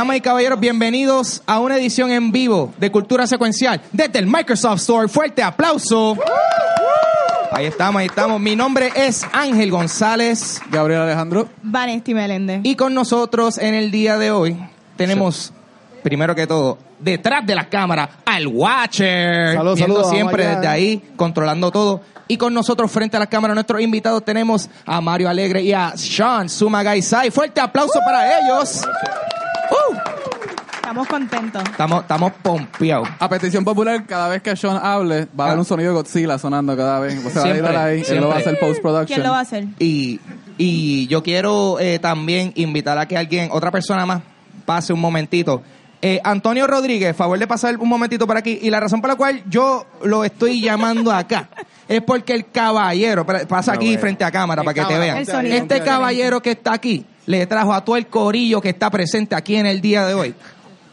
Damas y caballeros, bienvenidos a una edición en vivo de Cultura Secuencial desde el Microsoft Store. Fuerte aplauso. Ahí estamos, ahí estamos. Mi nombre es Ángel González Gabriel Alejandro. Vanesti Meléndez. y con nosotros en el día de hoy tenemos, primero que todo, detrás de las cámaras al Watcher. Saludos, saludos, siempre desde ahí, controlando todo. Y con nosotros frente a las cámaras, nuestros invitados, tenemos a Mario Alegre y a Sean Sumagaisai. Fuerte aplauso para ellos. Uh, Estamos contentos. estamos, estamos pompeados. A petición popular, cada vez que Sean hable, va a haber Ah. un sonido de Godzilla sonando cada vez. O sea, Siempre, va a ir ahí, él lo va a hacer post-production. ¿Quién lo va a hacer? Y, y yo quiero eh, también invitar a que alguien, otra persona más, pase un momentito. Eh, Antonio Rodríguez, favor de pasar un momentito por aquí. Y la razón por la cual yo lo estoy llamando acá es porque el caballero, pa- pasa aquí frente a cámara para que te vean. El sonido. Este caballero que está aquí le trajo a todo el corillo que está presente aquí en el día de hoy.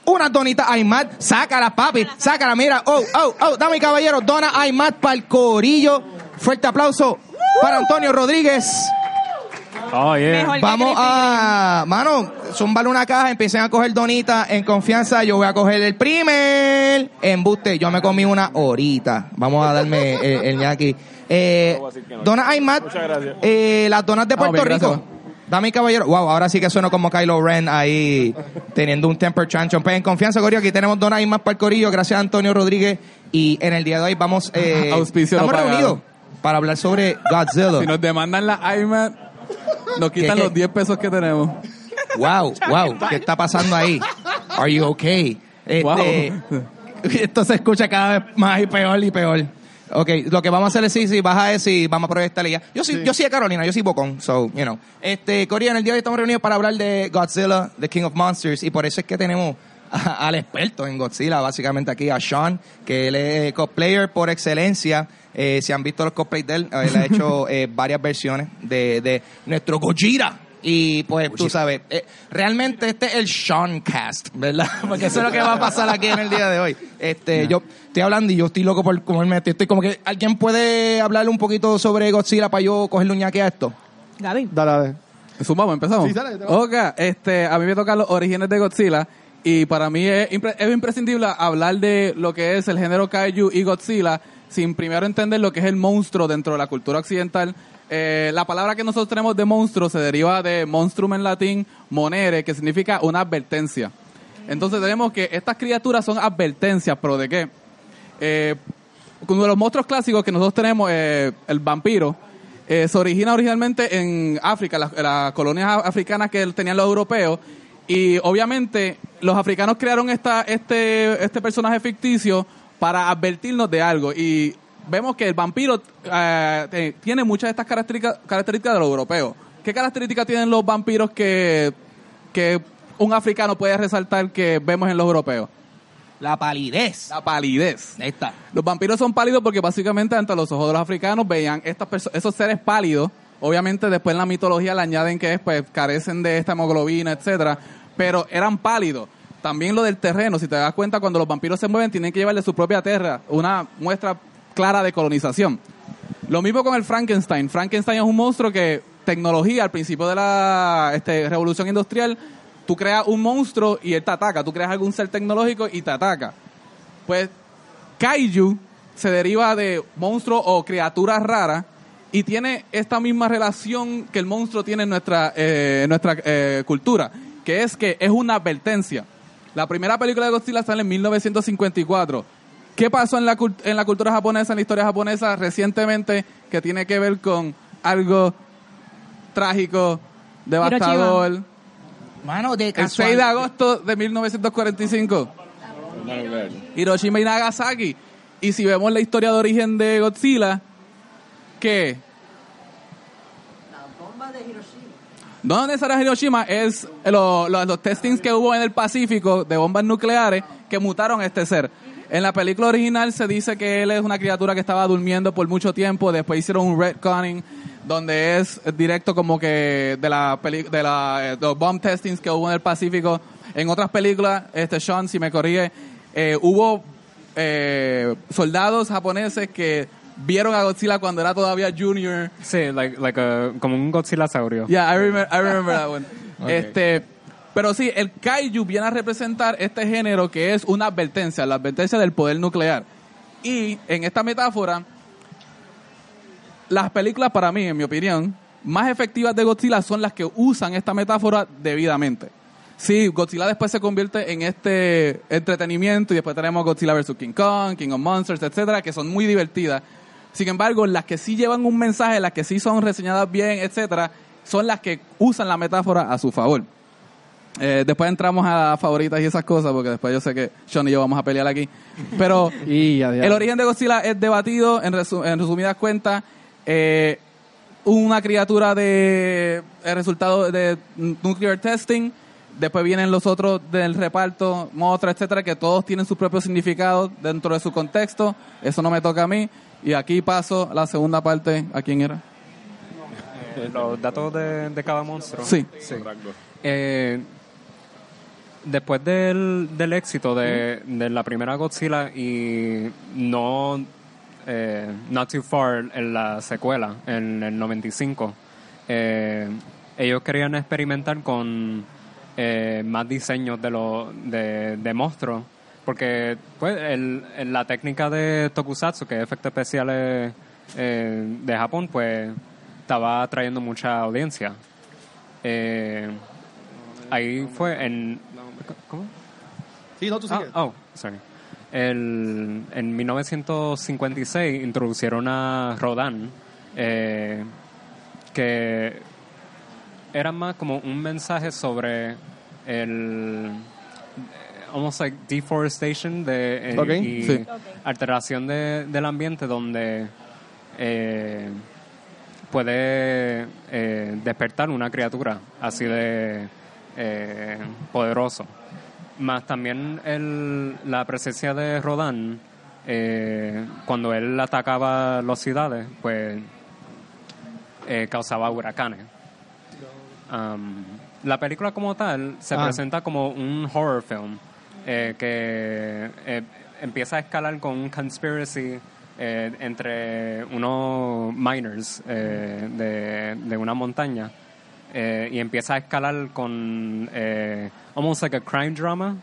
Una donita Aymar, sácala papi, sácala, mira, oh, oh, oh, dame caballero, dona Aymar para el corillo. Fuerte aplauso para Antonio Rodríguez. Oh, yeah. Vamos a, mano, zúmbale una caja, empiecen a coger donitas en confianza. Yo voy a coger el primer embuste. Yo me comí una horita. Vamos a darme el, el ñaki. Eh, donas Aymat, eh, las donas de Puerto bien, gracias. Rico. Dame caballero. Wow, ahora sí que sueno como Kylo Ren ahí teniendo un temper chanchon. Pues en confianza, Corillo, aquí tenemos donas Aymat para el Corillo. Gracias a Antonio Rodríguez. Y en el día de hoy vamos, eh, Auspicio estamos reunidos para hablar sobre Godzilla. Si nos demandan la iMac, nos quitan ¿Qué, qué? los 10 pesos que tenemos. Wow, wow, ¿qué está pasando ahí? Are you okay? Este, Esto se escucha cada vez más y peor y peor. Ok, lo que vamos a hacer es sí, sí, baja eso y vamos a proyectarle ya. Yo sí, yo sí de Carolina, yo sí bocón, so, you know. Este, Corea, en el día de hoy estamos reunidos para hablar de Godzilla, The King of Monsters, y por eso es que tenemos a- al experto en Godzilla, básicamente aquí, a Sean, que él es cosplayer por excelencia. Eh, si han visto los cosplays de él, él ha hecho eh, varias versiones de, de nuestro Gojira. Y pues tú sabes, eh, realmente este es el Sean Cast, ¿verdad? Porque eso es lo que va a pasar aquí en el día de hoy. Este, yo estoy hablando y yo estoy loco por comerme esto. Estoy como que alguien puede hablarle un poquito sobre Godzilla para yo cogerle un ñaque a esto. Gaby. Dale, dale. Sumamos, empezamos. Sí, dale. Ok, este, a mí me tocan los orígenes de Godzilla y para mí es, impre- es imprescindible hablar de lo que es el género Kaiju y Godzilla sin primero entender lo que es el monstruo dentro de la cultura occidental. Eh, la palabra que nosotros tenemos de monstruo se deriva de monstrum en latín, monere, que significa una advertencia. Entonces tenemos que estas criaturas son advertencias, pero ¿de qué? Eh, uno de los monstruos clásicos que nosotros tenemos, eh, el vampiro, se origina originalmente en África, las, las colonias africanas que tenían los europeos. Y obviamente los africanos crearon esta, este, este personaje ficticio para advertirnos de algo. Y vemos que el vampiro eh, tiene muchas de estas características, características de los europeos. ¿Qué características tienen los vampiros que, que un africano puede resaltar que vemos en los europeos? La palidez. La palidez. Ahí está. Los vampiros son pálidos porque básicamente ante los ojos de los africanos veían estas esos seres pálidos. Obviamente después en la mitología le añaden que pues carecen de esta hemoglobina, etcétera, pero eran pálidos. También lo del terreno, si te das cuenta, cuando los vampiros se mueven tienen que llevarle su propia tierra, una muestra clara de colonización. Lo mismo con el Frankenstein. Frankenstein es un monstruo que tecnología al principio de la este, revolución industrial, tú creas un monstruo y él te ataca, tú creas algún ser tecnológico y te ataca. Pues kaiju se deriva de monstruo o criaturas raras y tiene esta misma relación que el monstruo tiene en nuestra, eh, nuestra eh, cultura, que es que es una advertencia. La primera película de Godzilla sale en 1954. ¿Qué pasó en la, en la cultura japonesa, en la historia japonesa recientemente que tiene que ver con algo trágico, devastador? Mano, de El 6 de agosto de 1945. Hiroshima y Nagasaki. Y si vemos la historia de origen de Godzilla, ¿qué? No necesariamente Hiroshima, es lo- lo- los testings que hubo en el Pacífico de bombas nucleares que mutaron a este ser. En la película original se dice que él es una criatura que estaba durmiendo por mucho tiempo, después hicieron un retconning donde es directo como que de la peli- de la eh, los bomb testings que hubo en el Pacífico. En otras películas, este Sean, si me corrige, eh, hubo eh, soldados japoneses que vieron a Godzilla cuando era todavía junior Sí, like, like a, como un Godzilla saurio. Yeah, I remember, I remember that one. Este, Pero sí, el kaiju viene a representar este género que es una advertencia, la advertencia del poder nuclear. Y en esta metáfora, las películas para mí, en mi opinión, más efectivas de Godzilla son las que usan esta metáfora debidamente. Sí, Godzilla después se convierte en este entretenimiento y después tenemos Godzilla vs. King Kong, King of Monsters, etcétera, que son muy divertidas. Sin embargo, las que sí llevan un mensaje, las que sí son reseñadas bien, etcétera, son las que usan la metáfora a su favor. Eh, después entramos a favoritas y esas cosas, porque después yo sé que Sean y yo vamos a pelear aquí. Pero Y el origen de Godzilla es debatido, en, resu- en resumidas cuentas, eh, una criatura de el resultado de nuclear testing, después vienen los otros del reparto, Mothra, etcétera, que todos tienen su propio significado dentro de su contexto. Eso no me toca a mí. Y aquí paso la segunda parte. ¿A quién era? Eh, los datos de, de cada monstruo. Sí. Eh, después del, del éxito de, de la primera Godzilla y no eh, Not Too Far en la secuela, en el 95, eh, ellos querían experimentar con eh, más diseños de, los de, de monstruos. Porque pues, el, el- la técnica de Tokusatsu, que es efectos especiales eh, de Japón, pues estaba atrayendo mucha audiencia. Eh, ahí fue en... ¿Cómo? Sí, no, tú Ah, oh, sorry. El, en 1956 introducieron a Rodan, eh, que era más como un mensaje sobre el almost like deforestation de, eh, Ok, y sí. alteración de- del ambiente donde eh, puede eh, despertar una criatura así de eh, poderoso. Más también el, la presencia de Rodan, eh, cuando él atacaba las ciudades, pues eh, causaba huracanes. Um, la película como tal se Ah. presenta como un horror film eh, que empieza a escalar con un conspiracy eh, entre unos miners de, de una montaña eh, y empieza a escalar con eh, almost like a crime drama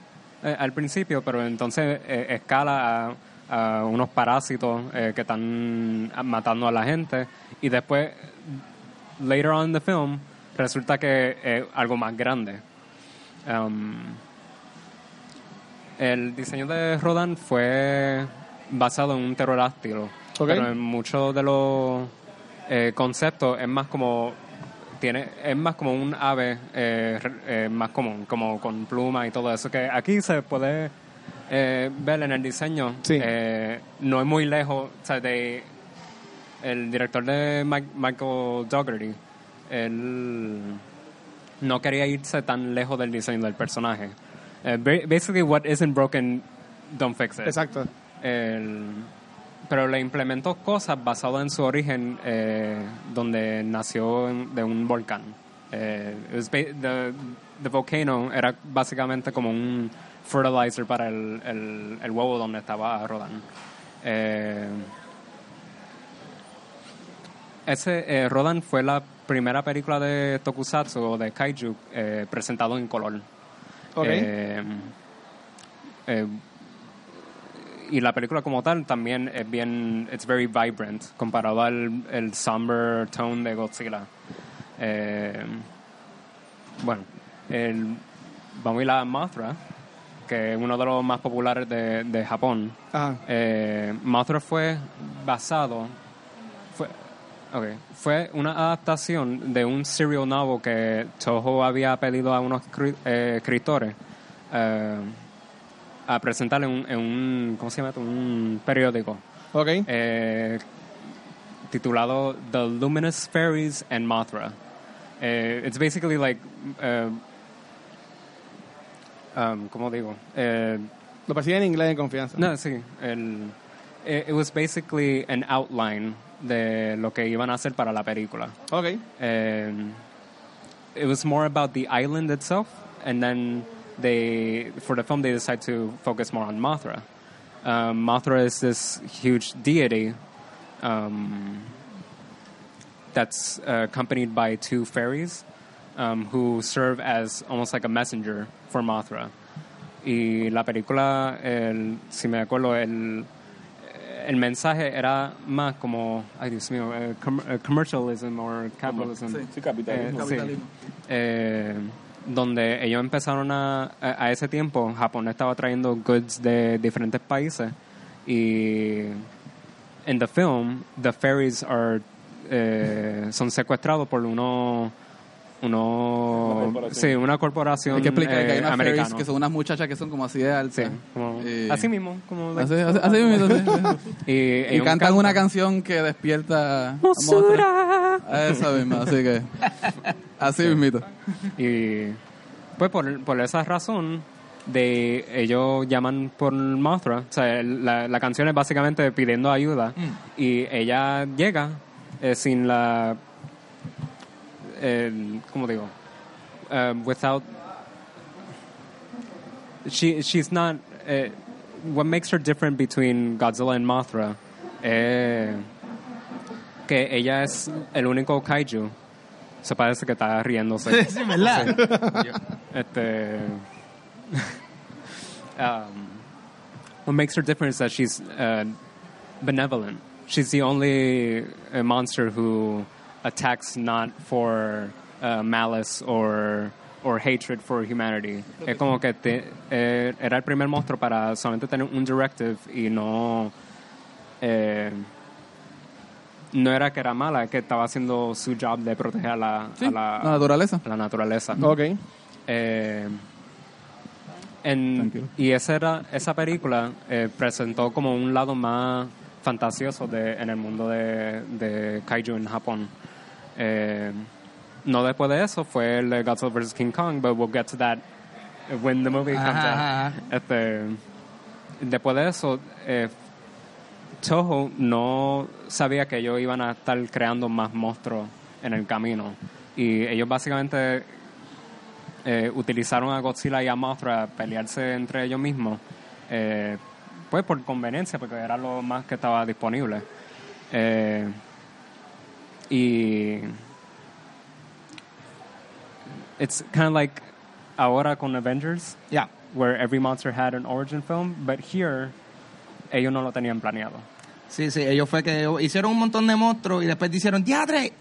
eh, al principio, pero entonces eh, escala a, a unos parásitos que están matando a la gente y después later on in the film resulta que es algo más grande. Um, el diseño de Rodan fue basado en un pterodáctilo, Ok. pero en muchos de los conceptos es más como tiene es más como un ave eh, eh, más común, como con pluma y todo eso que aquí se puede eh, ver en el diseño. Sí. Eh, no es muy lejos, o sea, de el director de Mi- Michael Dougherty, él no quería irse tan lejos del diseño del personaje. Eh, ba- basically, what isn't broken, don't fix it. Exacto. El- pero le implementó cosas basadas en su origen, eh, donde nació de un volcán. Eh, the, the volcano era básicamente como un fertilizer para el, el, el huevo donde estaba Rodan. Eh, ese eh, Rodan fue la primera película de Tokusatsu o de Kaiju eh, presentado en color. Ok. Y la película como tal también es bien, it's very vibrant comparado al el somber tone de Godzilla. Eh, bueno, el, vamos a ir a Mothra, que es uno de los más populares de, de Japón. Ajá. Eh, Mothra fue basado, fue, okay, fue una adaptación de un serial novel que Toho había pedido a unos eh, escritores eh, a presentar en un, en un, ¿cómo se llama? Un periódico Ok. eh, titulado The Luminous Fairies and Mothra. Eh, it's basically like, uh, um, ¿cómo digo? Eh, Lo persigue en inglés en confianza. no, sí. El, it, it was basically an outline de lo que iban a hacer para la película. Ok. And it was more about the island itself, and then they, for the film, they decide to focus more on Mothra. Um, Mothra is this huge deity um, that's uh, accompanied by two fairies, um, who serve as almost like a messenger for Mothra. Y la película, el, si me acuerdo, el, el mensaje era más como, ay Dios mío, eh, com- eh, commercialism or capitalism. Sí, capitalismo. Eh, sí. Capitalismo. Eh, donde ellos empezaron a, a, ese tiempo, Japón estaba trayendo goods de diferentes países y en the film, the ferries are eh, son secuestrados por uno uno sí una corporación Hay que explicar que hay eh, unas americana. fairies que son unas muchachas que son como así de altas. Sí, como- Y- así mismo como Así, así, así mismo, y, Y ellos cantan una canción que despierta a Mothra. Esa misma, así que. Así mismito. Y pues por, por esa razón de ellos llaman por Mothra, o sea, la, la canción es básicamente pidiendo ayuda y ella llega eh, sin la el, ¿cómo digo? Um, without she she's not eh, what makes her different between Godzilla and Mothra eh, que ella es el único kaiju se parece que está riéndose Sí, ¿verdad? este um, what makes her different is that she's uh, benevolent. She's the only uh, monster who attacks not for uh, malice or or hatred for humanity. Es como que te- eh, era el primer monstruo para solamente tener un directive y no eh, no era que era mala, que estaba haciendo su job de proteger a la, Sí, a la, la naturaleza. la naturaleza. Ok. Eh, en- y esa, era, esa película eh, presentó como un lado más fantasioso de, en el mundo de, de kaiju en Japón. Eh, no después de eso fue el de Godzilla vs. King Kong, but we'll get to that when the movie comes Ajá, out. ajá. Este, después de eso, eh, Toho no sabía que ellos iban a estar creando más monstruos en el camino. Y ellos básicamente eh, utilizaron a Godzilla y a Mothra a pelearse entre ellos mismos, eh, pues por conveniencia, porque era lo más que estaba disponible. Eh, y it's kind of like ahora con Avengers, Ya. where every monster had an origin film, but here ellos no lo tenían planeado. Sí, sí, ellos fue que hicieron un montón de monstruos y después dijeron, diadre,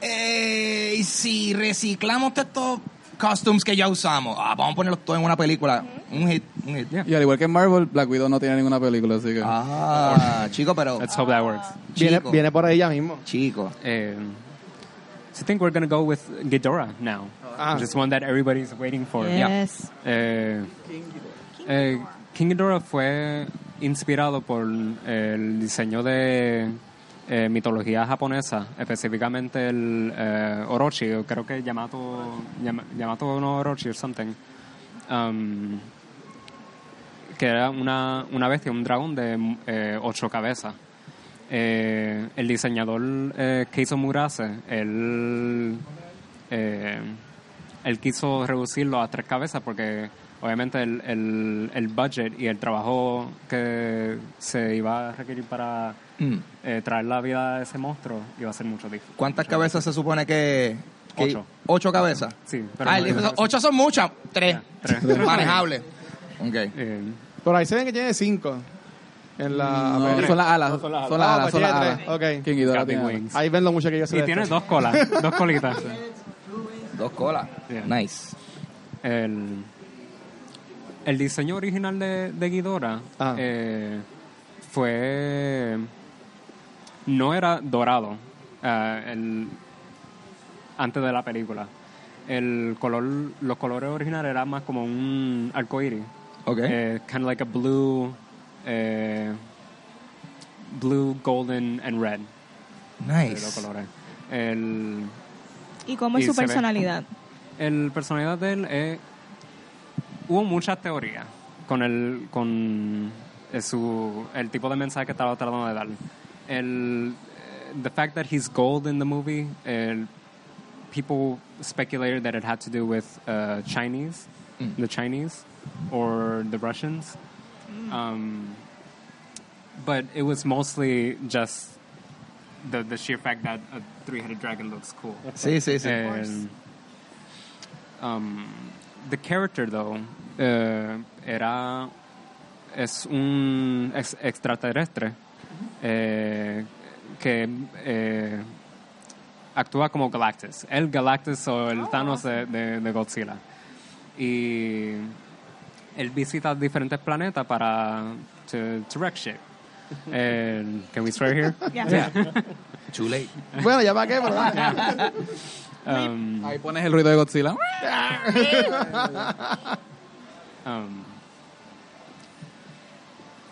eh, si reciclamos estos costumes que ya usamos, ah, vamos a ponerlos todos en una película. Un hit, un hit. Yeah. Y al igual que en Marvel, Black Widow no tiene ninguna película, así que. Ah, chico, pero... Let's hope that works. Viene, Chico. viene por ahí ya mismo. Chico. Um, so I think we're going to go with Ghidorah now, Ah. which is one that everybody's waiting for. Yes. Eh, eh, King Ghidorah fue inspirado por el diseño de eh, mitología japonesa, específicamente el eh, Orochi, o creo que Yamato, Yama- Yamato no Orochi or something, um, que era una, una bestia, un dragón de eh, ocho cabezas. Eh, el diseñador eh, Keizo Murase, él, eh, él quiso reducirlo a tres cabezas porque obviamente el, el, el budget y el trabajo que se iba a requerir para Mm. eh, traer la vida a ese monstruo iba a ser mucho difícil. ¿Cuántas cabezas se supone que...? que- Ocho. ¿Ocho cabezas? Sí, pero Ah, no- el- ocho son muchas. Tres. Tres. Manejable. Ok. Eh, Por ahí se ven que tiene cinco. En la. No, son las alas. No, Son las Ah, alas. pues Son las alas. tres. Ok. King Ghidorah tiene wings. Ahí ven lo mucho que yo sé Y de tiene esto. dos colas, dos colitas. Dos colas. Yeah. Nice. El, el diseño original de, de Ghidorah Ah. eh, fue. No era dorado eh, el, antes de la película. El color, los colores originales eran más como un arcoíris. Ok. Eh, kind of like a blue, eh, blue, golden, and red. nice. colores. El, ¿Y cómo es Y su se ve. personalidad? el personalidad de él eh, hubo muchas teorías con el con su el tipo de mensaje que estaba tratando de dar el the fact that he's gold in the movie el, people speculated that it had to do with uh, Chinese the Chinese or the Russians um, but it was mostly just the the sheer fact that a three-headed dragon looks cool Sí, sí, sí. And um, the character though eh, era es un ex- extraterrestre eh, que eh, actúa como Galactus. El Galactus o el Thanos de, de- de Godzilla. Y él visita diferentes planetas para to, to wreck shit. And can we swear here? Yeah. Too late. Bueno, ya para qué, ¿verdad? Um, Ahí pones el ruido de Godzilla. um,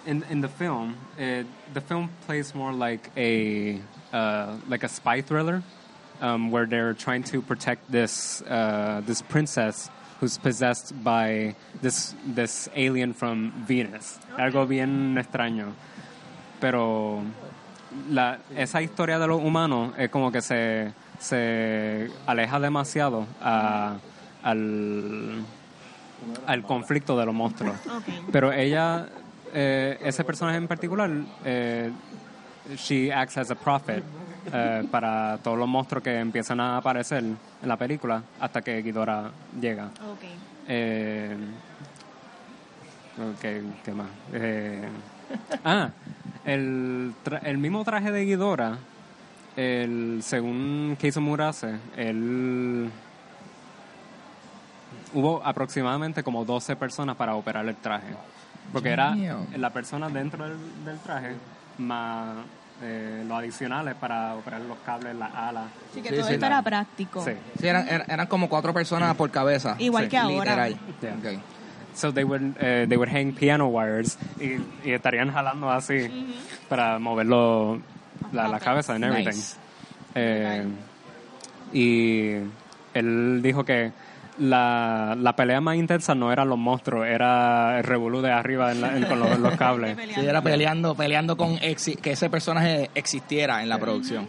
in in the film, it, the film plays more like a uh, like a spy thriller, um, where they're trying to protect this uh, this princess who's possessed by this this alien from Venus. Algo bien extraño, pero la, esa historia de los humanos es como que se, se aleja demasiado a- al, al conflicto de los monstruos. Pero ella, eh, ese personaje en particular, eh, she acts as a prophet eh, para todos los monstruos que empiezan a aparecer en la película hasta que Ghidorah llega. Eh, ok, ¿qué más? Eh, ah, el, tra- el mismo traje de Ghidorah, el, según Keizo Murase, él... Hubo aproximadamente como 12 personas para operar el traje. Porque era la persona dentro del, del traje más eh, los adicionales para operar los cables, las alas. Así que Sí, todo sí, esto la- era práctico. Sí. Sí, eran, eran, eran como cuatro personas por cabeza. Igual Sí, que ahora. Literal. Yeah. Ok. So they would, eh, they would hang piano wires y, y estarían jalando así para moverlo, la, la cabeza and everything. Nice. Eh, y él dijo que la, la pelea más intensa no eran los monstruos, era el revolú de arriba en la- en- con los, los cables. Sí, era peleando, peleando con exi- que ese personaje existiera en la producción.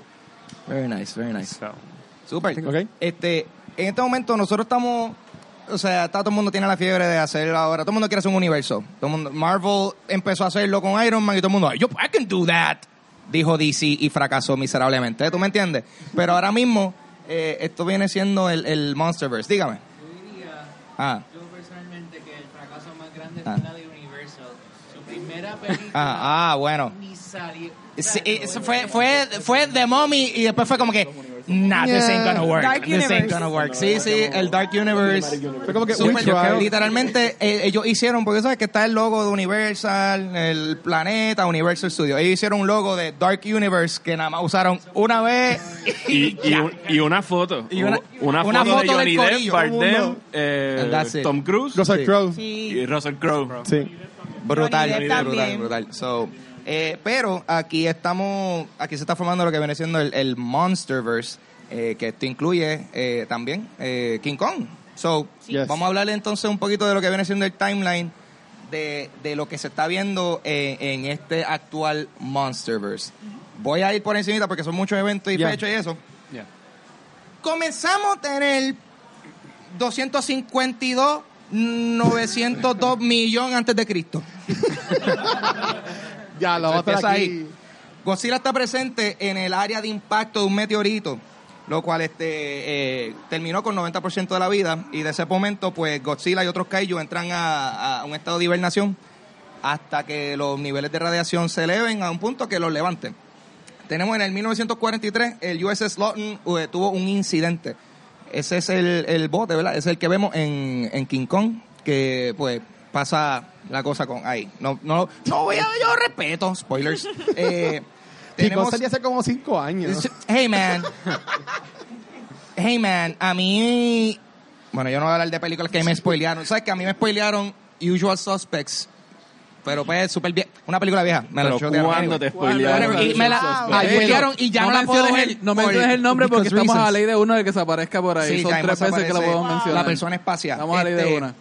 Very nice, very nice. So, Super. Este, en este momento nosotros estamos, o sea, está- todo el mundo tiene la fiebre de hacer ahora, todo el mundo quiere hacer un universo. Todo el mundo, Marvel empezó a hacerlo con Iron Man y todo el mundo, yo, I can do that, dijo DC y fracasó miserablemente. ¿Tú me entiendes? Pero ahora mismo eh, esto viene siendo el, el Monsterverse. Dígame. Ah, yo personalmente, que el fracaso más grande Ah. fue la de Universal. Su primera película ah, ah, bueno. ni salió. Sí, eso fue, fue, fue The Mommy y después fue como que, nah, this ain't gonna work. Dark this ain't Universe. gonna work. Sí, sí, el Dark Universe. Fue como que Super, we tried. literalmente eh, ellos hicieron, porque sabes que está el logo de Universal, el planeta, Universal Studios. Ellos hicieron un logo de Dark Universe que nada más usaron una vez. Y, y, un- y una foto. Y una- una, una foto, foto de del Johnny Depp, corillo, todo el Bardem, mundo. eh, And that's it. Tom Cruise Russell Sí. Crowe. Sí. y Russell Crowe. Sí. Brutal, Johnny Depp brutal, también. brutal. So, eh, pero aquí estamos, aquí se está formando lo que viene siendo el, el Monsterverse, eh, que esto incluye eh, también eh, King Kong. So, Yes. vamos a hablarle entonces un poquito de lo que viene siendo el timeline de, de lo que se está viendo en, en este actual Monsterverse. Voy a ir por encimita porque son muchos eventos y Yeah. fechas y eso. yeah. Comenzamos a tener 252 902 millones antes de Cristo. Ya, lo Eso vamos a estar empieza aquí. ahí. Godzilla está presente en el área de impacto de un meteorito, lo cual este eh, terminó con 90% de la vida y de ese momento pues Godzilla y otros kaiju entran a, a un estado de hibernación hasta que los niveles de radiación se eleven a un punto que los levanten. Tenemos en el 1943 el USS Lawton eh, tuvo un incidente. Ese es el, el bote, ¿verdad? Es el que vemos en, en King Kong, que pues pasa la cosa con ahí. No, no, no voy a, yo respeto, spoilers. Eh, tenemos, salió hace como cinco años. hey man, hey man, a mí, bueno, yo no voy a hablar de películas que me spoilearon. ¿Sabes que a mí me spoilearon Usual Suspects? Pero pues súper bien, una película vieja. Me la. ¿cuándo te spoilearon? Y me la ayer y ya no, no, la puedo ver. el, no menciones el nombre porque estamos a la ley de uno de que se aparezca por ahí. Sí, Son tres veces que lo podemos mencionar. La persona espacial. Estamos a la ley de Este, una.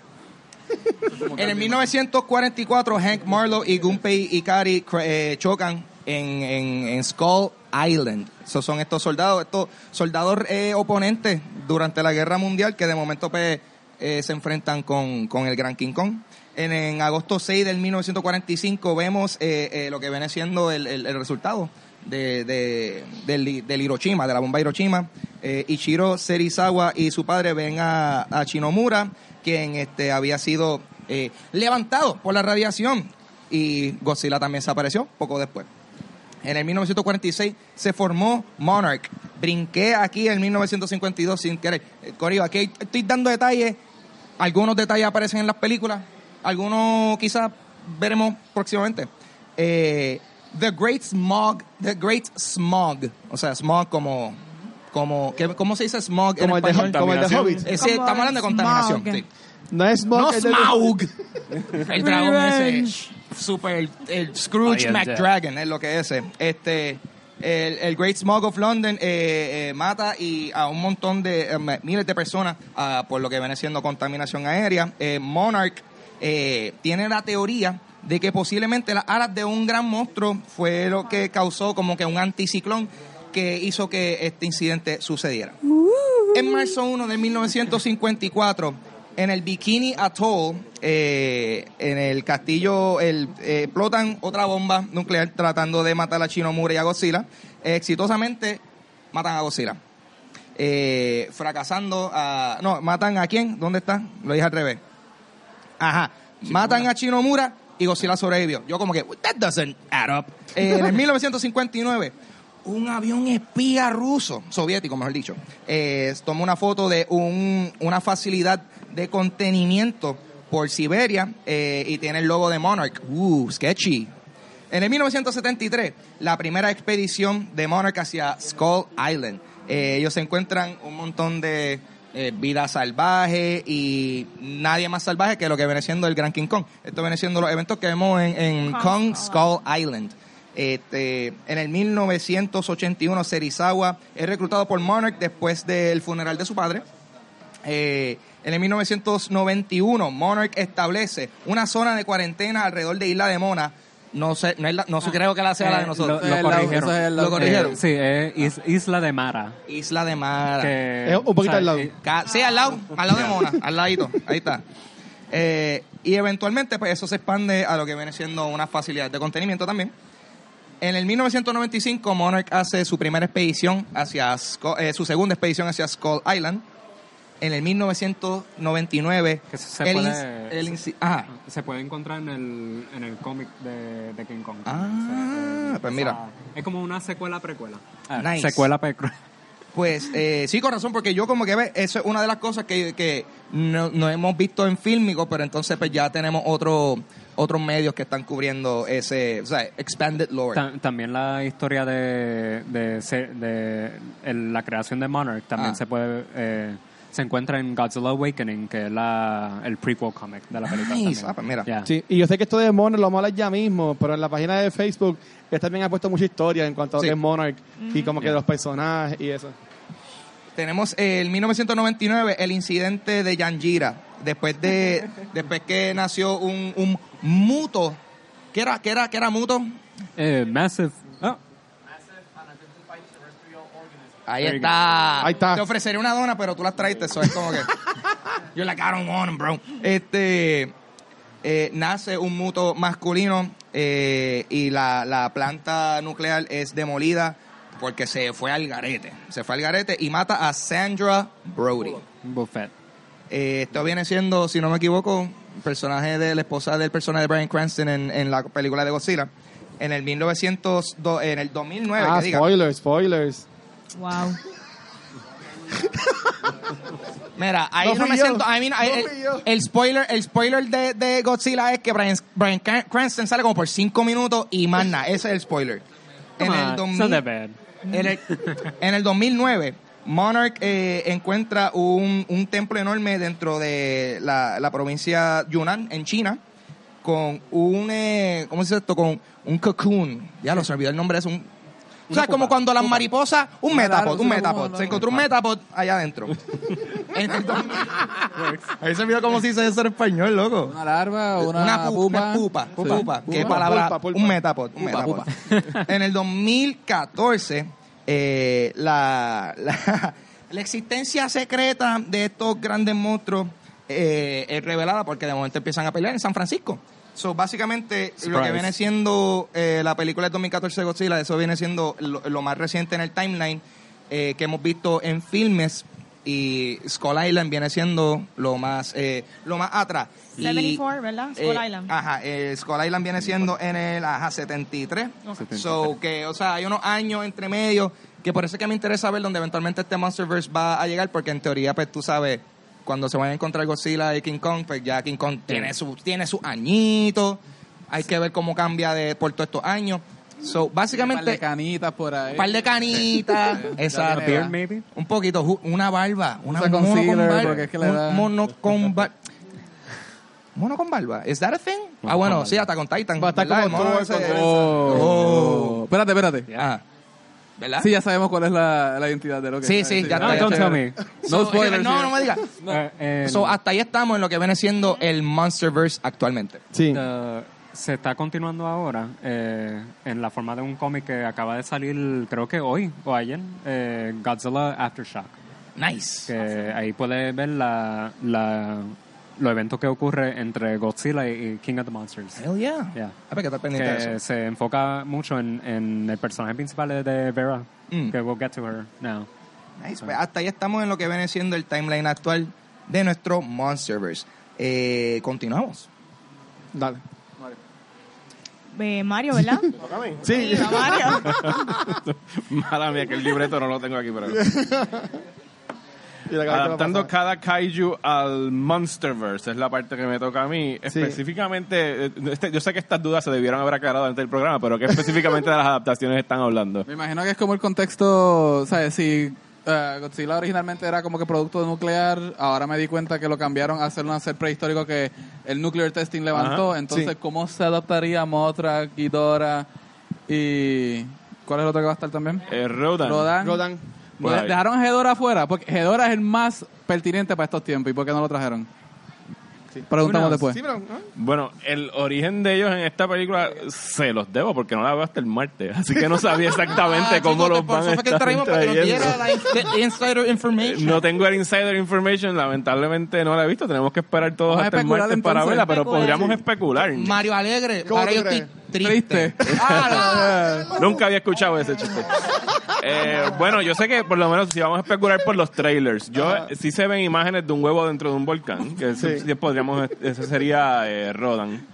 En el 1944, Hank Marlowe y Gunpei Ikari eh, chocan en, en, en Skull Island. Esos son estos soldados, estos soldados eh, oponentes durante la Guerra Mundial que de momento pues, eh, se enfrentan con, con el Gran King Kong. En, agosto 6 del 1945 vemos eh, lo que viene siendo el, el- resultado. de, de- del, Hiroshima, de la bomba Hiroshima. Ichiro Serizawa y su padre ven a, a quien este, había sido eh, levantado por la radiación. Y Godzilla también se apareció poco después. En el 1946 se formó Monarch. Brinqué aquí en 1952 sin querer. Eh, Corillo, aquí estoy dando detalles. Algunos detalles aparecen en las películas. Algunos quizás veremos próximamente. Eh, the Great Smog. The Great Smog. O sea, smog como... como ¿qué- ¿Cómo se dice smog Como en el de, español? como el de Hobbit. Eh, sí, estamos hablando de smog. contaminación. sí. No es Smog. No es. El dragón ese. Super. El Scrooge Oh, McDragon es lo que es ese. Este. El, el Great Smog of London eh, eh, mata y a un montón de eh, miles de personas ah, por lo que viene siendo contaminación aérea. Eh, Monarch eh, tiene la teoría de que posiblemente las alas de un gran monstruo fue lo que causó como que un anticiclón que hizo que este incidente sucediera. En marzo 1 de 1954, en el Bikini Atoll, eh, en el castillo, el, eh, explotan otra bomba nuclear tratando de matar a Shinomura y a Godzilla. Eh, exitosamente matan a Godzilla. Eh, fracasando a... No, matan a quién? ¿Dónde está? Lo dije al revés. Ajá. Matan a Shinomura y Godzilla sobrevivió. Yo como que, that doesn't add up. Eh, en el 1959, un avión espía ruso, soviético mejor dicho, eh, tomó una foto de un, una facilidad de contenimiento por Siberia eh, y tiene el logo de Monarch. Uh, sketchy. En el 1973, la primera expedición de Monarch hacia Skull Island. Eh, ellos se encuentran un montón de eh, vida salvaje y nadie más salvaje que lo que viene siendo el Gran King Kong. Esto viene siendo los eventos que vemos en, en Kong Skull Island. Este, en el 1981, Serizawa es reclutado por Monarch después del funeral de su padre. Eh, en el 1991, Monarch establece una zona de cuarentena alrededor de Isla de Mona. No sé, no, es la- no sé, creo que la sea la de Eh, nosotros. Lo, lo lado- corrigieron. ese es el lado- Lo corrigieron. Eh, sí, es is- Isla de Mara. Isla de Mara. Que, Es un poquito o sea, al lado. eh, Sí, al lado, al lado de Mona, al ladito, ahí está. Eh, y eventualmente, pues eso se expande a lo que viene siendo una facilidad de contenimiento también. En el 1995, Monarch hace su primera expedición hacia, eh, su segunda expedición hacia Skull Island. En el 1999, Que se el puede- el ajá, se puede encontrar en el, en el cómic de, de King Kong. Ah, O sea, pues o mira. sea, es como una secuela precuela. Nice. Secuela precuela. Pues eh, sí, con razón, porque yo como que ve, eso es una de las cosas que, que no, no hemos visto en fílmico, pero entonces pues ya tenemos otro, otros medios que están cubriendo ese, o sea, expanded lore. Ta- también la historia de, de, se- de el- la creación de Monarch también Ah. se puede eh, se encuentra en Godzilla Awakening que es la, el prequel comic de la película Nice. Ah, pues mira. Sí, y yo sé que esto de Monarch lo vamos a hablar ya mismo, pero en la página de Facebook él también ha puesto mucha historia en cuanto a lo que es Monarch y como que los personajes y eso. Tenemos el 1999 el incidente de Yanjira, después de después que nació un, un muto, ¿qué era, qué era, qué era muto? Eh, Massive. ah, Ahí está. Ahí está. Te ofreceré una dona, pero tú las traiste, eso es como que. Yo la I don't want 'em, bro. Este. eh, nace un muto masculino eh, y la, la planta nuclear es demolida porque se fue al garete. Se fue al garete y mata a Sandra Brody. Buffett. Eh, esto viene siendo, si no me equivoco, personaje de la esposa del personaje de Brian Cranston en, en la película de Godzilla. En el 1900, do- en el 2009, Ah, que diga. spoilers, spoilers. Wow. Mira, ahí No no, me yo. siento. I mean, No el, fui yo. el spoiler, el spoiler de, de Godzilla es que Brian, Brian Cran- Cranston sale como por 5 minutos y más nada. Ese es el spoiler. En el, on, 2000 it's not that bad. en el, en el 2009, Monarch eh, encuentra un, un templo enorme dentro de la, la provincia Yunnan, en China, con un, eh, ¿cómo se dice esto? Con un cocoon. Ya lo se olvidó el nombre, es un... O sea, como cuando las mariposas, un metapod, un metapod. Se encontró un metapod allá adentro. En el 2000. Ahí se vio cómo se dice eso en español, loco. Una larva o una, Una, pu- pupa. una pupa, pupa, ¿Qué Pulpa, palabra? pulpa, pulpa. Un metapod, un Pupa, metapod. En el 2014, eh, la, la, la existencia secreta de estos grandes monstruos eh, es revelada porque de momento empiezan a pelear en San Francisco. So, básicamente, lo que viene siendo eh, la película de 2014 Godzilla, eso viene siendo lo, lo más reciente en el timeline eh, que hemos visto en filmes y Skull Island viene siendo lo más eh, lo más atrás. Y, 74, ¿verdad? Skull eh, Island. Ajá, eh, Skull Island viene siendo en el ajá, 73. So, que, o sea, hay unos años entre medio que por eso es que me interesa ver donde eventualmente este Monsterverse va a llegar porque en teoría, pues tú sabes, cuando se van a encontrar Godzilla y King Kong, pues ya King Kong tiene su tiene sus añitos. Hay que ver cómo cambia de por todos estos años. So, Un par de básicamente, canitas por ahí. un par de canitas. Exacto. Beard, maybe? Un poquito, una barba. Una Usa mono con barba. es que un da- mono con barba. Mono con barba. ¿Es that a thing? ah, bueno, sí, hasta con Titan. Va a estar como todo ese- Oh. Oh. Espérate, espérate. Ah. ¿Verdad? Sí, ya sabemos cuál es la, la identidad de lo que Sí, sí, ya No, está. don't ya tell está. me. No spoilers. No, no me digas. Eh, en- So, hasta ahí estamos en lo que viene siendo el Monsterverse actualmente. Sí. eh, se está continuando ahora eh, en la forma de un cómic que acaba de salir, creo que hoy o ayer, eh, Godzilla Aftershock. Nice. Que ahí puedes ver la, la, los eventos que ocurre entre Godzilla y King of the Monsters. Hell yeah. Yeah. A ver que pendiente de Que eso. se enfoca mucho en, en el personaje principal de Vera, Mm. que we'll get to her now. Nice. Pues hasta ahí estamos en lo que viene siendo el timeline actual de nuestro Monsterverse. Eh, continuamos. Dale. Eh, Mario, ¿verdad? Sí. Sí, Mario. Mala mía, que el libreto no lo tengo aquí, pero... Adaptando va a pasar. cada kaiju al Monsterverse, es la parte que me toca a mí. Sí. Específicamente, eh, este- yo sé que estas dudas se debieron haber aclarado antes del programa, pero ¿qué específicamente de las adaptaciones están hablando? Me imagino que es como el contexto, ¿sabes? Si eh, Godzilla originalmente era como que producto nuclear, ahora me di cuenta que lo cambiaron a hacer un ser prehistórico que el nuclear testing levantó. Ajá, Entonces, sí. ¿cómo se adaptaría Mothra, Ghidorah y... ¿Cuál es el otro que va a estar también? Eh, Rodan. Rodan. Ahí. Dejaron a Hedora afuera, porque Hedora es el más pertinente para estos tiempos. ¿Y por qué no lo trajeron? Preguntamos Bueno, después. Sí, pero. ¿ah? Bueno, el origen de ellos en esta película se los debo porque no la veo hasta el martes, así que no sabía exactamente Ah, cómo los van eso a fue que estar traímos para que nos trayendo. diera la in- the insider information. No tengo el insider information, lamentablemente no la he visto. Tenemos que esperar todos Vamos a hasta el martes para verla, pero podríamos especular. Mario Alegre. ¿Cómo Ahora tú yo estoy? Triste. Triste. Ah, Nunca había escuchado ese chiste. Eh, bueno, yo sé que por lo menos si vamos a especular por los trailers, yo sí se ven imágenes de un huevo dentro de un volcán, que eso Sí. sí podríamos, ese sería eh, Rodan.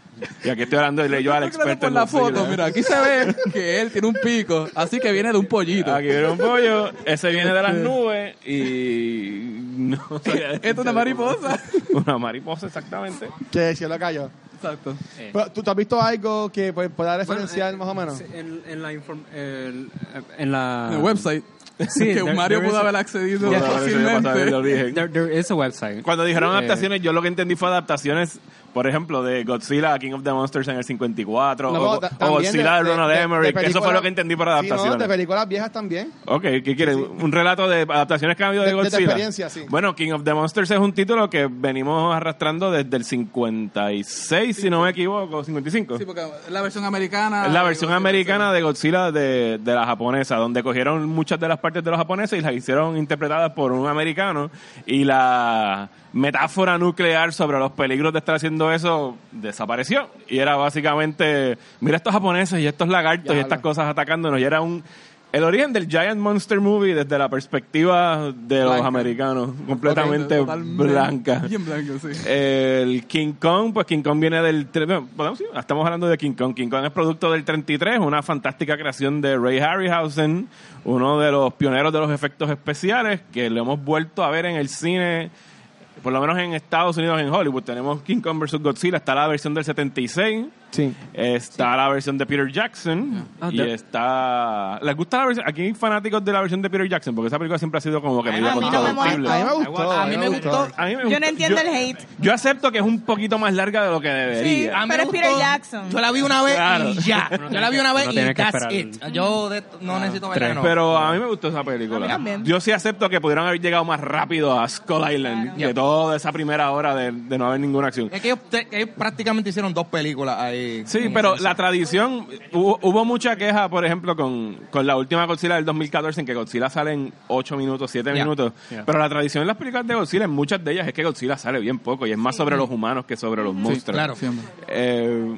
Y aquí estoy hablando y yo al experto en la foto, mira, aquí se ve que él tiene un pico, así que viene de un pollito. Aquí viene un pollo, ese viene de las nubes y no sé. Esto es una mariposa. Una mariposa, exactamente. Que el cielo cayó. Exacto. Pero, ¿tú, tú has visto algo que pueda referenciar más o menos? Sí, En, en la inform- el- en la En el website. Sí, que there- Mario there pudo is a- haber accedido el fácilmente. There, there is a website. Cuando dijeron Eh, adaptaciones, yo lo que entendí fue adaptaciones, por ejemplo, de Godzilla a King of the Monsters en el 54, No, o, o Godzilla de, Ronald Emmerich, eso fue lo que entendí por Sí, no, adaptaciones. de películas viejas también. Ok, ¿qué quieres? ¿Un relato de adaptaciones que ha habido de, De- de Godzilla? experiencia, sí. Bueno, King of the Monsters es un título que venimos arrastrando desde el 56, si no me equivoco, 55. Sí, porque es la versión americana. Es la versión americana de Godzilla de, de la japonesa, donde cogieron muchas de las partes de los japoneses y las hicieron interpretadas por un americano. Y la metáfora nuclear sobre los peligros de estar haciendo eso desapareció. Y era básicamente, mira estos japoneses y estos lagartos y estas cosas atacándonos. Y era un... El origen del Giant Monster Movie desde la perspectiva de los Blanca. americanos, completamente blanca. Bien blanco, sí. El King Kong, pues King Kong viene del... podemos decir, estamos hablando de King Kong. King Kong es producto del 33, una fantástica creación de Ray Harryhausen, uno de los pioneros de los efectos especiales, que lo hemos vuelto a ver en el cine, por lo menos en Estados Unidos, en Hollywood. Tenemos King Kong vs. Godzilla, está la versión del 76, Sí. está la versión de Peter Jackson, Ah, y de- está... ¿Les gusta la versión? Aquí hay fanáticos de la versión de Peter Jackson, porque esa película siempre ha sido como que Ay, media a mí no me controvertible. A mí me gustó. A mí me gustó. Yo gusta- no entiendo yo- el hate. Yo acepto que es un poquito más larga de lo que Sí, debería. A mí pero es Peter. Jackson. Yo la vi una vez Claro. y ya. Yo la vi una vez uno y that's it. Yo de esto no necesito verla de nuevo. Pero a mí me gustó esa película. A mí también. Yo sí acepto que pudieron haber llegado más rápido a Skull Island Claro. que toda esa primera hora de, de no haber ninguna acción. Es que ellos, te- ellos prácticamente hicieron dos películas ahí. Ahí. Sí, pero la tradición, hubo, hubo mucha queja, por ejemplo, con, con la última Godzilla del 2014, en que Godzilla sale en 8 minutos, 7 Yeah. minutos. Yeah. Pero la tradición en las películas de Godzilla, en muchas de ellas, es que Godzilla sale bien poco y es más sobre los humanos que sobre los monstruos. claro. Eh,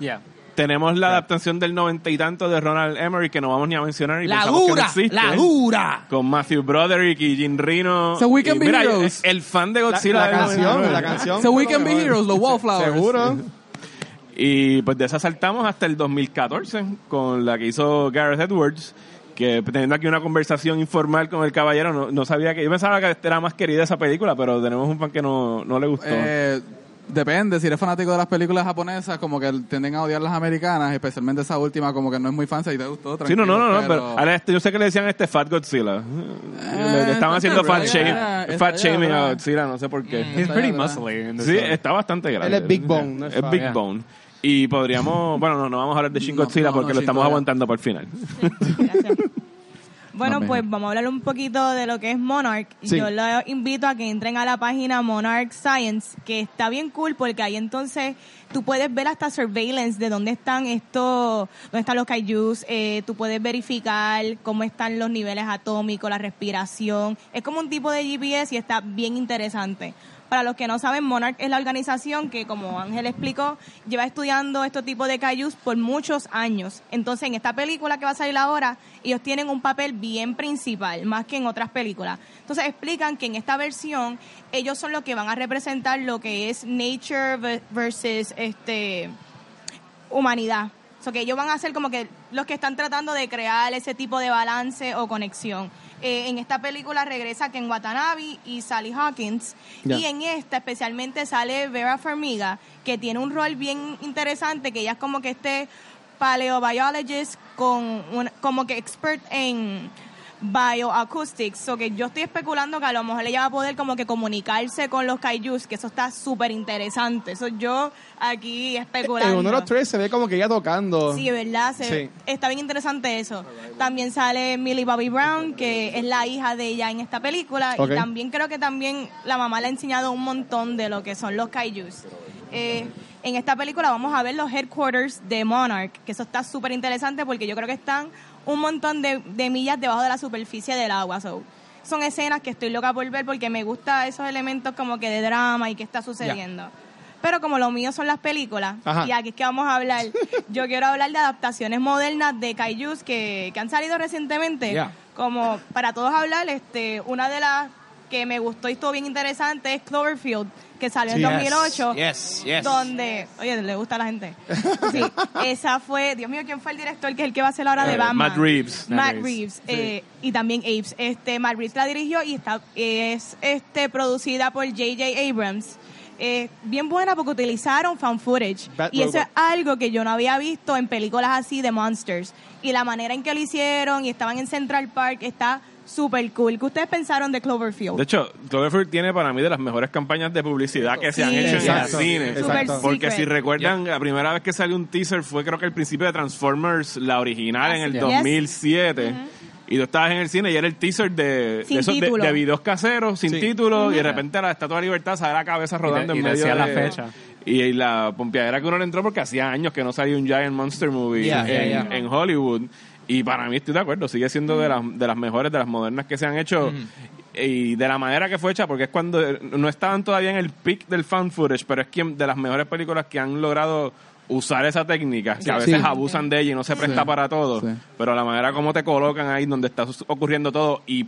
Yeah. tenemos la adaptación del noventa y tanto de Ronald Emery, que no vamos ni a mencionar. Y La pensamos que no existe. la dura. Con Matthew Broderick y Jim Reno. So we can Y be mira, heroes. El fan de La, Godzilla. la del canción, 99. la canción. So we can be heroes, los Wallflowers. Seguro. Y pues de esa saltamos hasta el 2014 con la que hizo Gareth Edwards. Que teniendo aquí una conversación informal con el caballero, no, no sabía que. Yo pensaba que era más querida esa película, pero tenemos un fan que no, no le gustó. Eh, depende, si eres fanático de las películas japonesas, como que tienden a odiar las americanas, especialmente esa última, como que no es muy fan, si te gustó. sí, no, no, no, no, tranquilo, pero, ahora este- yo sé que le decían este Fat Godzilla. le estaban haciendo fat, shame- fat shaming a. Godzilla, no sé por qué. He's pretty muscly Sí, está bastante grande. Él es Big Bone, no es es fat. Big Yeah. Bone. Y podríamos, bueno, no, no vamos a hablar de Shin No, Godzilla no, porque no, lo estamos aguantando para el final. Gracias. Bueno, pues vamos a hablar un poquito de lo que es Monarch. Sí. Yo los invito a que entren a la página Monarch Science, que está bien cool porque ahí entonces tú puedes ver hasta surveillance de dónde están estos, dónde están los kaijus, eh, tú puedes verificar cómo están los niveles atómicos, la respiración. Es como un tipo de GPS y está bien interesante. Para los que no saben, Monarch es la organización que, como Ángel explicó, lleva estudiando estos tipos de kaijus por muchos años. Entonces, en esta película que va a salir ahora, ellos tienen un papel bien principal, más que en otras películas. Entonces, explican que en esta versión, ellos son los que van a representar lo que es nature ve- versus este humanidad. O sea, que ellos van a ser como que los que están tratando de crear ese tipo de balance o conexión. Eh, en esta película regresa Ken Watanabe y Sally Hawkins. Y en esta especialmente sale Vera Farmiga, que tiene un rol bien interesante, que ella es como que este paleobiologist con un- como que expert en bioacoustics. So que yo estoy especulando que a lo mejor ella va a poder como que comunicarse con los kaijus, que eso está súper interesante. Eso yo aquí especulando. En uno de los tres se ve como que ella tocando. Sí, ¿verdad? Se- Sí. Está bien interesante eso. También sale Millie Bobby Brown, que es la hija de ella en esta película. Y también creo que también la mamá le ha enseñado un montón de lo que son los kaijus. Eh, en esta película vamos a ver los headquarters de Monarch, que eso está súper interesante porque yo creo que están un montón de, de millas debajo de la superficie del agua. So, son escenas que estoy loca por ver porque me gusta esos elementos como que de drama y qué está sucediendo. Pero como lo mío son las películas, Ajá. y aquí es que vamos a hablar, yo quiero hablar de adaptaciones modernas de kaijus que, que han salido recientemente. Yeah. Como para todos hablar, este, una de las que me gustó y estuvo bien interesante es Cloverfield, que salió en Yes, 2008. yes, yes. Donde, oye, le gusta a la gente. Sí, esa fue, Dios mío, ¿quién fue el director que es el que va a hacer ahora de Eh, Batman? Matt Reeves. Matt Reeves. Eh, y también Apes. Este, Matt Reeves la dirigió y está, es este, producida por J.J. Abrams. Eh, bien buena porque utilizaron fan footage. Bad y eso es Robot. algo que yo no había visto en películas así de monsters. Y la manera en que lo hicieron y estaban en Central Park está súper cool. ¿Qué ustedes pensaron de Cloverfield? De hecho, Cloverfield tiene para mí de las mejores campañas de publicidad que se han hecho en el Exacto. cine. Super Porque si recuerdan, la primera vez que salió un teaser fue creo que el principio de Transformers, la original en el Yes. 2007. Y tú estabas en el cine y era el teaser de, de, esos de, de videos caseros, sin Sí. título, y de repente la Estatua de la Libertad sale la cabeza rodando y en medio decía de la fecha. Y la pompeadera que uno le entró porque hacía años que no salía un Giant Monster Movie Yeah, en, yeah, yeah. en Hollywood. Y para mí estoy de acuerdo, sigue siendo de las, de las mejores, de las modernas que se han hecho. Y de la manera que fue hecha, porque es cuando no estaban todavía en el peak del fan footage, pero es quien de las mejores películas que han logrado usar esa técnica, que a veces Sí. abusan de ella y no se presta Sí. para todo. Sí. Pero la manera como te colocan ahí donde está ocurriendo todo y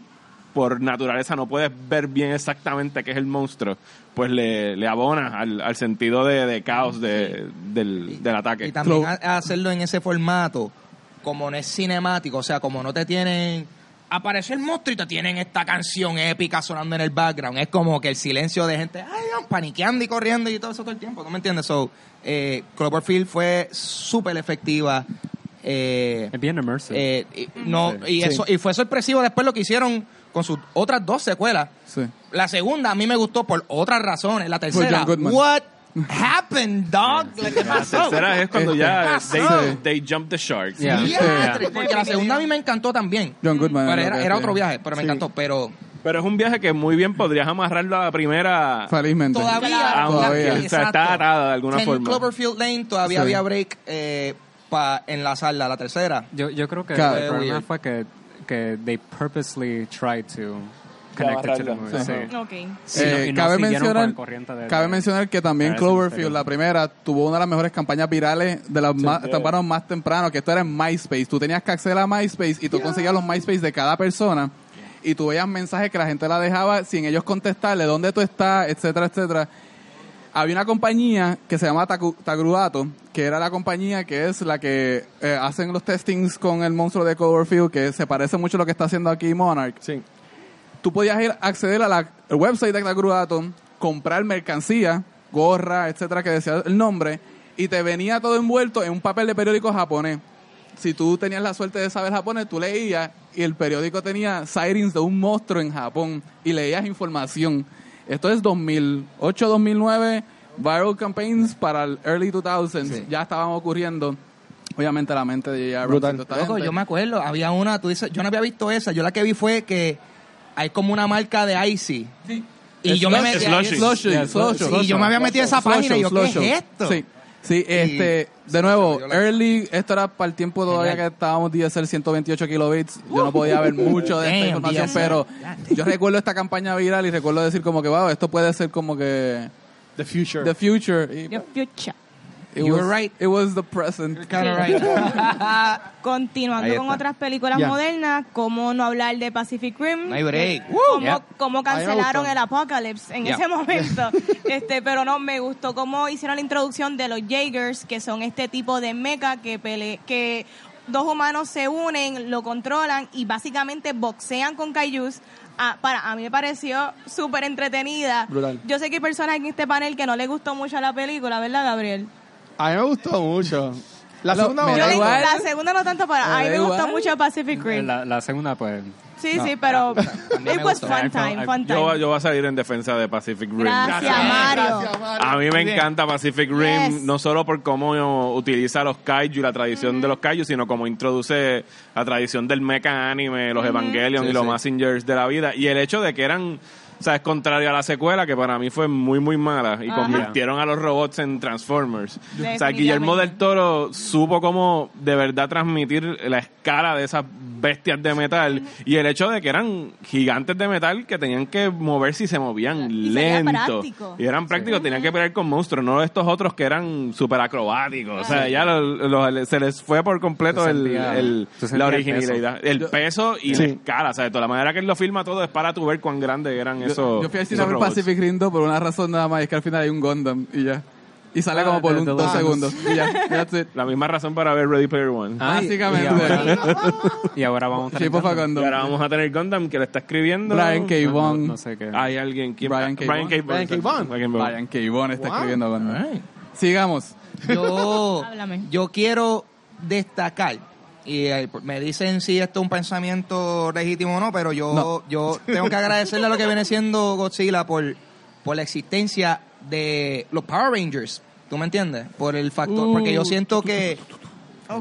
por naturaleza no puedes ver bien exactamente qué es el monstruo, pues le, le abona al, al sentido de, de caos de- del, del ataque. Y también hacerlo en ese formato, como no es cinemático, o sea, como no te tienen... Aparece el monstruo y te tienen esta canción épica sonando en el background. Es como que el silencio de gente ay, no, paniqueando y corriendo y todo eso todo el tiempo. ¿No me entiendes? So, eh, Cloverfield fue súper efectiva. Eh, Es bien immersive. eh, y, no, y, eso, y fue sorpresivo después lo que hicieron con sus otras dos secuelas. Sí. La segunda a mí me gustó por otras razones. La tercera, what happened, dog? ¿Qué La tercera es cuando ya they, they jump the sharks. Yeah. Diatre, porque la segunda a mí me encantó también. John Goodman Pero era, era otro viaje, pero me Sí. encantó. Pero Pero es un viaje que muy bien podrías amarrarlo a la primera. Felizmente. Todavía, Aún Todavía. o sea, está atada de alguna 10 forma. Cloverfield Lane todavía Sí. había break eh, para enlazarla a la tercera. Yo, yo creo que Claro. el problema fue que, que they purposely tried to cabe mencionar, cabe que también Cloverfield, la primera, tuvo una de las mejores campañas virales de las más, sí. tempranas más temprano, que esto era en MySpace. Tú tenías que acceder a MySpace y tú conseguías los MySpace de cada persona y tú veías mensajes que la gente la dejaba sin ellos contestarle dónde tú estás, etcétera, etcétera. Había una compañía que se llama Tagruato, que era la compañía que es la que eh, hacen los testings con el monstruo de Cloverfield, que se parece mucho a lo que está haciendo aquí Monarch Sí. Tú podías ir a acceder a la el website de Tagruato, comprar mercancía, gorra, etcétera, que decía el nombre, y te venía todo envuelto en un papel de periódico japonés. Si tú tenías la suerte de saber japonés, tú leías y el periódico tenía sightings de un monstruo en Japón y leías información. Esto es 2008-2009, viral campaigns para el early 2000s. Ya estaban ocurriendo. Obviamente la mente de J.R. Loco, yo me acuerdo, había una, tú dices, yo no había visto esa, yo la que vi fue que hay como una marca de Icy. Y yo me Slush- metí Slushy. Slushy, Yeah, slushy. slushy. y yo me había metido esa página y yo, ¿qué es esto? Sí, sí, este, de nuevo, early, esto era para el tiempo todavía que estábamos DSL 128 kilobits, yo no podía ver mucho de esta información, pero yo recuerdo esta campaña viral y recuerdo decir como que, wow, esto puede ser como que The future. the future. Y, The future. It You was, were right. It was the present. Kinda right. Continuando con otras películas Ya. modernas, ¿cómo no hablar de Pacific Rim? No hay break. Cómo, Yeah. cómo cancelaron el Apocalypse en Yeah. ese momento. este, pero no, me gustó cómo hicieron la introducción de los Jaegers, que son este tipo de mecha que pele que dos humanos se unen, lo controlan y básicamente boxean con kaijus. Ah, para, a mí me pareció súper entretenida. Brutal. Yo sé que hay personas en este panel que no les gustó mucho la película, ¿verdad, Gabriel? A mí me gustó mucho. La Lo- segunda me Yo da igual. la segunda no tanto para... A mí me da gustó igual. mucho Pacific Rim. La, la segunda, pues. Sí, No, sí, pero me it was gustó. fun time, I- fun Yo, time. yo voy a salir en defensa de Pacific Rim. Gracias, Mario. A mí me encanta Pacific Rim, Yes. no solo por cómo utiliza los kaiju y la tradición de los kaiju, sino cómo introduce la tradición del mecha anime, los Evangelion Sí, y los sí. Messengers de la vida. Y el hecho de que eran, sabes, contrario a la secuela, que para mí fue muy, muy mala, y Ajá. convirtieron a los robots en Transformers. O sea. Guillermo del Toro supo cómo de verdad transmitir la escala de esas bestias de metal y el hecho de que eran gigantes de metal que tenían que moverse y se movían Y lento. práctico. Y eran prácticos, tenían que pelear con monstruos, no estos otros que eran súper acrobáticos. O sea, ya lo- lo- se les fue por completo el, la el originalidad. El peso y Sí. la escala. O sea, de toda la manera que él lo filma todo es para tu ver cuán grandes eran Yo, esos. yo fui al cine a ver. Pacific Rim 2 por una razón nada más, es que al final hay un Gundam y ya. Y sale Ah, como por de- un, dos segundos. Y ya, that's it. La misma razón para ver Ready Player One. Ah, y- Básicamente. Y ahora, y ahora vamos a tener Shape of a Gundam. Y ahora vamos a tener Gundam que le está escribiendo. Brian K. No, Vaughan. no, no sé qué. Hay alguien. ¿quién? Brian K. Vaughan. Brian K. Brian K. Vaughan. Brian K. Vaughan. Está Wow. escribiendo Gundam. Alright. Sigamos. Yo, Háblame. yo quiero destacar, y eh, me dicen si esto es un pensamiento legítimo o no, pero yo, No. yo tengo que agradecerle a lo que viene siendo Godzilla por, por la existencia de los Power Rangers. ¿Tú me entiendes? Por el factor, porque yo siento que...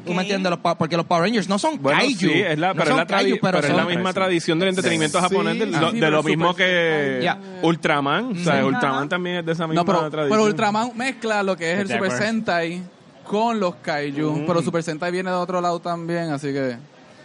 ¿Tú me entiendes? Los, pa- porque los Power Rangers no son Bueno, kaiju. sí, es la, no pero, es son la, tradi- kaiju, pero pero es la misma tradición del entretenimiento Sí. japonés, de, Sí, lo, sí, de pero lo super- mismo que Ya. Ultraman. O sea, Sí. Ultraman también es de esa misma No, pero, tradición. pero Ultraman mezcla lo que es el Super. Sentai con los Kaiju. Pero Super Sentai viene de otro lado también, así que...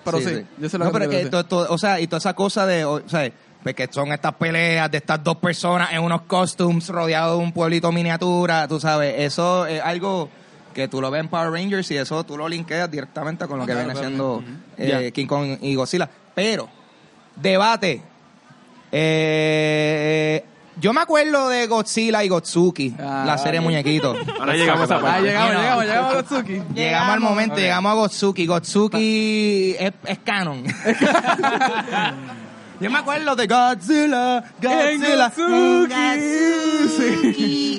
Pero sí, yo sé lo no, que pero que quiero to- to- o sea, y toda esa cosa de, o sea, pues que son estas peleas de estas dos personas en unos costumes rodeados de un pueblito miniatura, tú sabes, eso es algo que tú lo ves en Power Rangers y eso tú lo linkeas directamente con lo que Claro, viene siendo eh. King Kong y Godzilla. Pero, debate. Eh, yo me acuerdo de Godzilla y Gotsuki, Ah, la serie de muñequitos. Ahora llegamos a. Ah, llegamos, llegamos, llegamos a Gotsuki. Llegamos al momento, llegamos a Gotsuki. Gotsuki es, es canon. Yo me acuerdo de Godzilla, Godzilla, Gotsuki.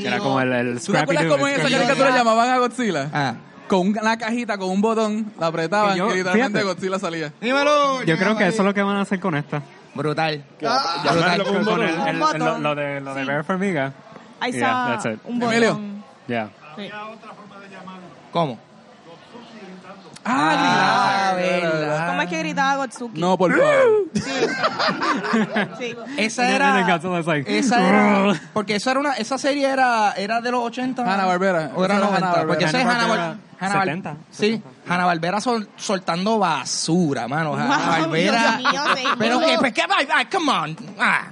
Que era como el, el ¿Tú te Scrappy acuerdas Doo, cómo en el esa Scrappy caricatura llamaban a Godzilla? Ah. Con una cajita, con un botón, la apretaban Que yo- y literalmente fíjate. Godzilla salía. Dímelo. Yo creo que eso es lo que van a hacer con esta. Brutal. Llamarlo Con el, el- botón. lo, lo de, lo de Sí. Bear Formiga. Ahí Yeah, está un botón. Emilio. Ya. Sí. ¿Cómo? Ah, verdad. ¿Cómo es que gritaba Gotsuki? No, por favor. Sí. Esa era. esa era. Porque eso era una. Esa serie era, era de los 80. Hanna-Barbera. O era Esa era 90. Hanna-Barbera. Porque esa es Hanna Hanna-Barbera, Hanna 70. Sí, Hanna Barbera soltando basura, mano. Hanna Wow, Barbera. Dios mío, señor. Pero que, pues, que, ay, ay, come on. Ah.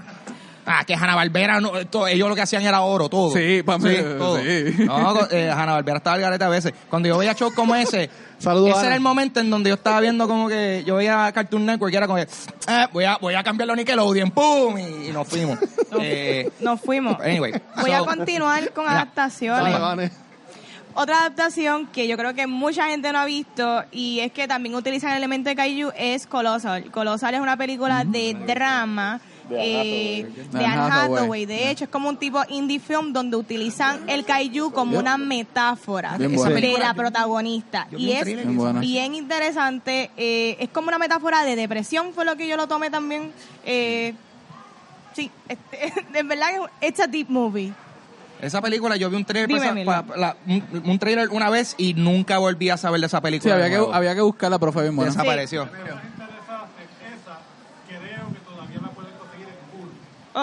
Ah, que Hanna Barbera, no, esto- ellos lo que hacían era oro, todo. Sí, pa' mí, todo. sí. No, eh, Hanna Barbera estaba al garete a veces. Cuando yo veía shows como ese, Saludos, ese Ana. era el momento en donde yo estaba viendo como que yo veía Cartoon Network y era como que, eh, voy a, voy a cambiarlo a Nickelodeon, pum, y, y nos fuimos. eh, Nos fuimos. anyway. Voy a continuar con Ya. adaptaciones. Otra adaptación que yo creo que mucha gente no ha visto y es que también utilizan el elemento de kaiju es Colossal. Colossal es una película de drama eh, de Anne Hathaway. Hathaway. De hecho, es como un tipo indie film donde utilizan el kaiju como una metáfora Bien de la protagonista. Y es Bien interesante. eh, es como una metáfora de depresión, fue lo que yo lo tomé también. Eh, sí, este, en verdad es a deep movie. Esa película, yo vi un trailer, Dime, la- un, un trailer una vez y nunca volví a saber de esa Sí, película. había que, había que buscarla, pero fue bien buena. Desapareció.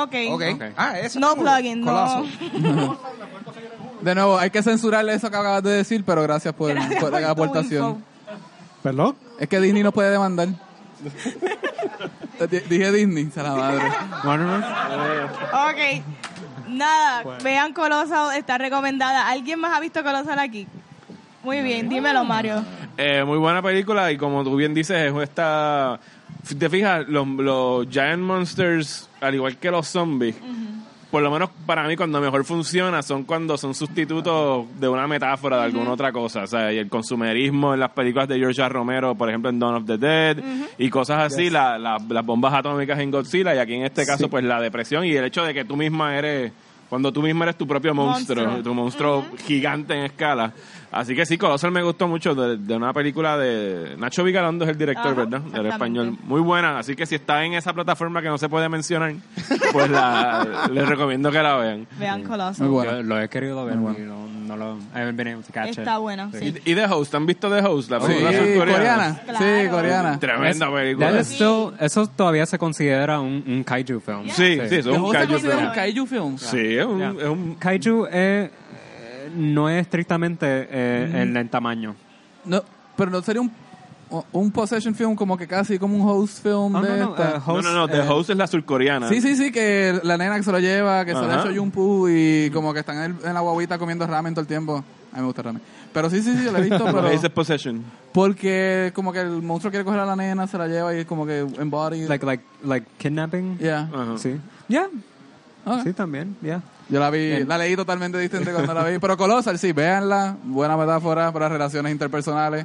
Ok. Ok. Ah, eso. No plugin, no. Coloso. De nuevo, hay que censurarle eso que acabas de decir, pero gracias por, Gracias por por la aportación. info. ¿Perdón? Es que Disney nos puede demandar. Dije Disney, se la madre. Ok. Nada, vean Colossal, está recomendada. ¿Alguien más ha visto Colossal aquí? Muy bien, dímelo, Mario. Eh, muy buena película y como tú bien dices, es esta... Te fijas, los, los Giant Monsters, al igual que los zombies, por lo menos para mí cuando mejor funciona son cuando son sustitutos de una metáfora de alguna otra cosa. O sea, y el consumerismo en las películas de George R. Romero, por ejemplo en Dawn of the Dead, y cosas así, la- la- las bombas atómicas en Godzilla, y aquí en este caso pues la depresión y el hecho de que tú misma eres... Cuando tú misma eres tu propio monstruo, Monstruo. tu monstruo gigante en escala. Así que sí, Colossal me gustó mucho de, de una película de Nacho Vigalondo es el director, Ajá, ¿verdad? Del español. Muy buena, así que si está en esa plataforma que no se puede mencionar, pues la, les recomiendo que la vean. Vean Muy Colossal. buena. Yo lo he querido ver y no, no lo to catch it. Está buena, sí. Y, y The Host, ¿han visto The Host? La Sí, película surcoreana. coreana. Claro. Sí, coreana. Tremenda Es- película. is still- eso todavía se considera un, un kaiju film. Sí, sí, eso es un ¿Cómo se kaiju considera film. un kaiju film? Sí, es un, es un Kaiju es, eh, no es estrictamente eh, en, en tamaño. No, pero no sería un, un possession film como que casi como un host film Oh, de no, no, esta. eh, No, no, no, The eh, Host es la surcoreana. Sí, sí, sí, que la nena que se lo lleva, que se le ha hecho Jumpu y como que están en, el- en la guaguita comiendo ramen todo el tiempo. A mí me gusta el ramen. Pero sí, sí, sí, yo lo he visto, ¿Por pero... dices Possession? Porque como que el monstruo quiere coger a la nena, se la lleva y es como que embody. Like, like, like kidnapping. yeah. Ajá. Sí. Yeah. Ok. Sí, también. Yeah. Yo la vi, la leí totalmente distinta cuando la vi. Pero Colossal, sí, véanla. Buena metáfora para relaciones interpersonales.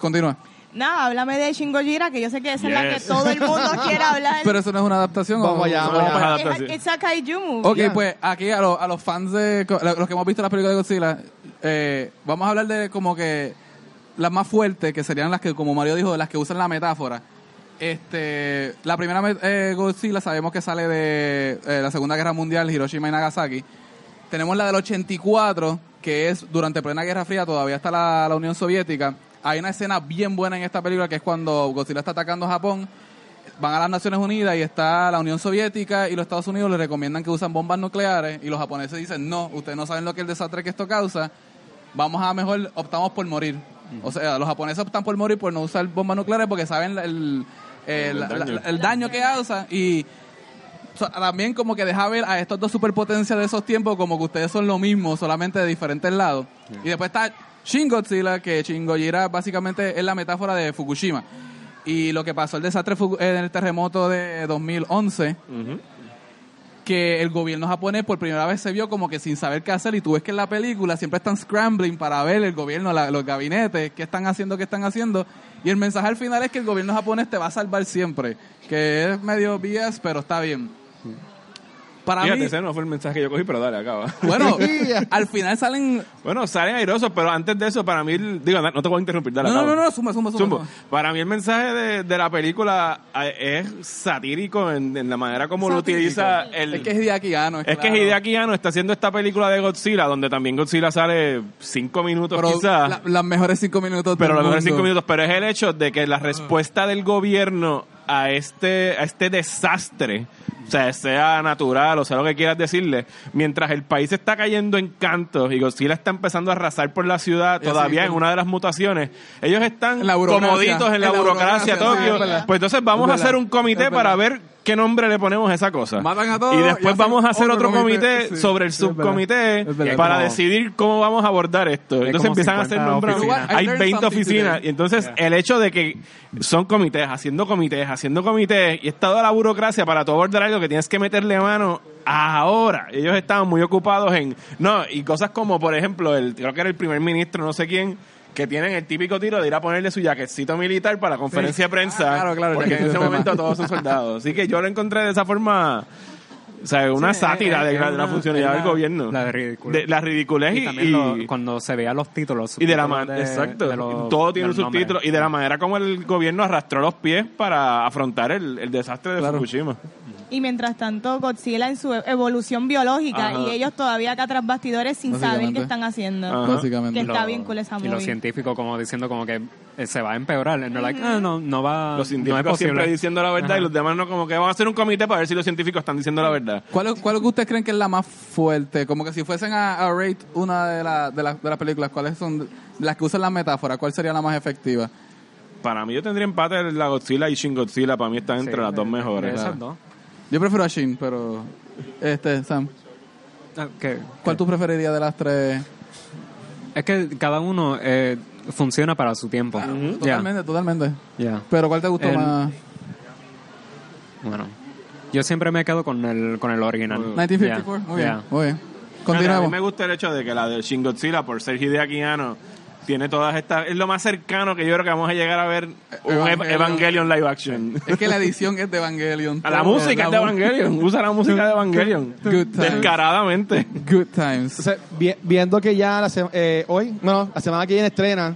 Continúa. Nada, háblame de Shingojira, que yo sé que esa es la que Yes. todo el mundo quiere hablar. Pero eso no es una adaptación. ¿o? Vamos allá, vamos allá. adaptaciones. Es- It's a kaiju movie. Ok, pues aquí a, los- a los fans de... Los que hemos visto las películas de Godzilla, eh, vamos a hablar de como que las más fuertes, que serían las que, como Mario dijo, las que usan la metáfora. Este, la primera eh, Godzilla sabemos que sale de eh, la Segunda Guerra Mundial, Hiroshima y Nagasaki. Tenemos la del 84, que es durante plena Guerra Fría, todavía está la, la Unión Soviética. Hay una escena bien buena en esta película que es cuando Godzilla está atacando a Japón. Van a las Naciones Unidas y está la Unión Soviética y los Estados Unidos le recomiendan que usan bombas nucleares y los japoneses dicen, no, ustedes no saben lo que es el desastre que esto causa, vamos a mejor, optamos por morir. O sea, los japoneses optan por morir por no usar bombas nucleares porque saben el, el, daño. la- el daño que causa y so- también como que deja ver a estos dos superpotencias de esos tiempos como que ustedes son lo mismo, solamente de diferentes lados. Y después está Shin Godzilla, que Shin básicamente es la metáfora de Fukushima. Y lo que pasó el desastre en el terremoto de 2011, Ujú. que el gobierno japonés por primera vez se vio como que sin saber qué hacer y tú ves que en la película siempre están scrambling para ver el gobierno, la- los gabinetes, qué están haciendo, qué están haciendo y el mensaje al final es que el gobierno japonés te va a salvar siempre, que es medio BS pero está bien. Para Fíjate, mí, ese no fue el mensaje que yo cogí, pero dale, acaba. bueno, al final salen... Bueno, salen airosos, pero antes de eso, para mí, el- digo, no te voy a interrumpir, dale, No, no, acaba. no, no, suma, suma, suma. Zumbo. suma. Para mí el mensaje de, de la película eh, es satírico en, en la manera como lo utiliza el... Es que es Hideaki Anno, Es que claro. Hideaki Anno está haciendo esta película de Godzilla, donde también Godzilla sale cinco minutos Pero quizás. la- las mejores cinco minutos pero del los mejores cinco minutos. Pero es el hecho de que la respuesta del gobierno a este, a este desastre, o sea, sea natural o sea lo que quieras decirle, mientras el país está cayendo en cantos y Godzilla está empezando a arrasar por la ciudad, todavía en una de las mutaciones, ellos están comoditos en la, En la burocracia, burocracia, Tokio. pues entonces vamos a hacer un comité para ver qué nombre le ponemos a esa cosa. Matan a todos y después vamos a hacer otro otro comité, comité, sí, sobre el subcomité verdad. para como- decidir cómo vamos a abordar esto. Entonces empiezan a hacer 50 nombramientos. oficinas. Hay I learned 20 something oficinas. today. Y entonces el hecho de que son comités, haciendo comités, haciendo comités, y es toda la burocracia para tú abordar algo que tienes que meterle mano ahora. Ellos estaban muy ocupados en... No, y cosas como, por ejemplo, el creo que era el primer ministro, no sé quién, que tienen el típico tiro de ir a ponerle su jaquecito militar para la conferencia de prensa. Ah, claro, claro, Porque en ese momento todos son soldados. Así que yo lo encontré de esa forma... O sea, una Sí, sátira es- de, es la, una- funcionalidad del gobierno. la de ridículo. De- la ridiculez y, Y también y- cuando se veían los títulos. y de la subtítulos man- de- exacto de los- todo tiene nombre. subtítulo y de la manera como el gobierno arrastró los pies para afrontar el, el desastre de Claro. Fukushima Y mientras tanto, Godzilla en su evolución biológica Ajá. y ellos todavía acá tras bastidores sin saber qué están haciendo. Ajá. Básicamente. Que está Lo- bien cool esa Y movie. los científicos como diciendo como que eh, se va a empeorar. They're like, ah, no, no va, los no es científicos siempre posible. diciendo la verdad Ajá. y los demás no como que van a hacer un comité para ver si los científicos están diciendo la verdad ¿Cuál, ¿Cuál es que ustedes creen que es la más fuerte? Como que si fuesen a, a rate una de, la- de, las- de las películas, ¿cuáles son de las que usan la metáfora? ¿Cuál sería la más efectiva? para mí yo tendría empate la Godzilla y Shin Godzilla para mí están entre Sí, las dos mejores esas la- dos. Yo prefiero a Shin, pero... Este, Sam, Ah, que- ¿cuál tú preferirías de las tres? Es que cada uno eh, funciona para su tiempo. Ya, Totalmente, totalmente. ya. Pero ¿cuál te gustó El- más? Bueno, yo siempre me quedo con el, con el original. 1954. Ya, Muy bien, muy bien. Fíjate, A Continuamos. mí me gusta el hecho de que la de Shin Godzilla, por ser Hideaki Anno, tiene todas estas... Es lo más cercano que yo creo que vamos a llegar a ver un Ev- Evangelion. Evangelion live action. Es que la edición es de Evangelion. A la música es de Evangelion. Usa la música de Evangelion. Good times. Descaradamente. Good times. Vi- viendo que ya la eh, hoy, no, la semana que viene estrena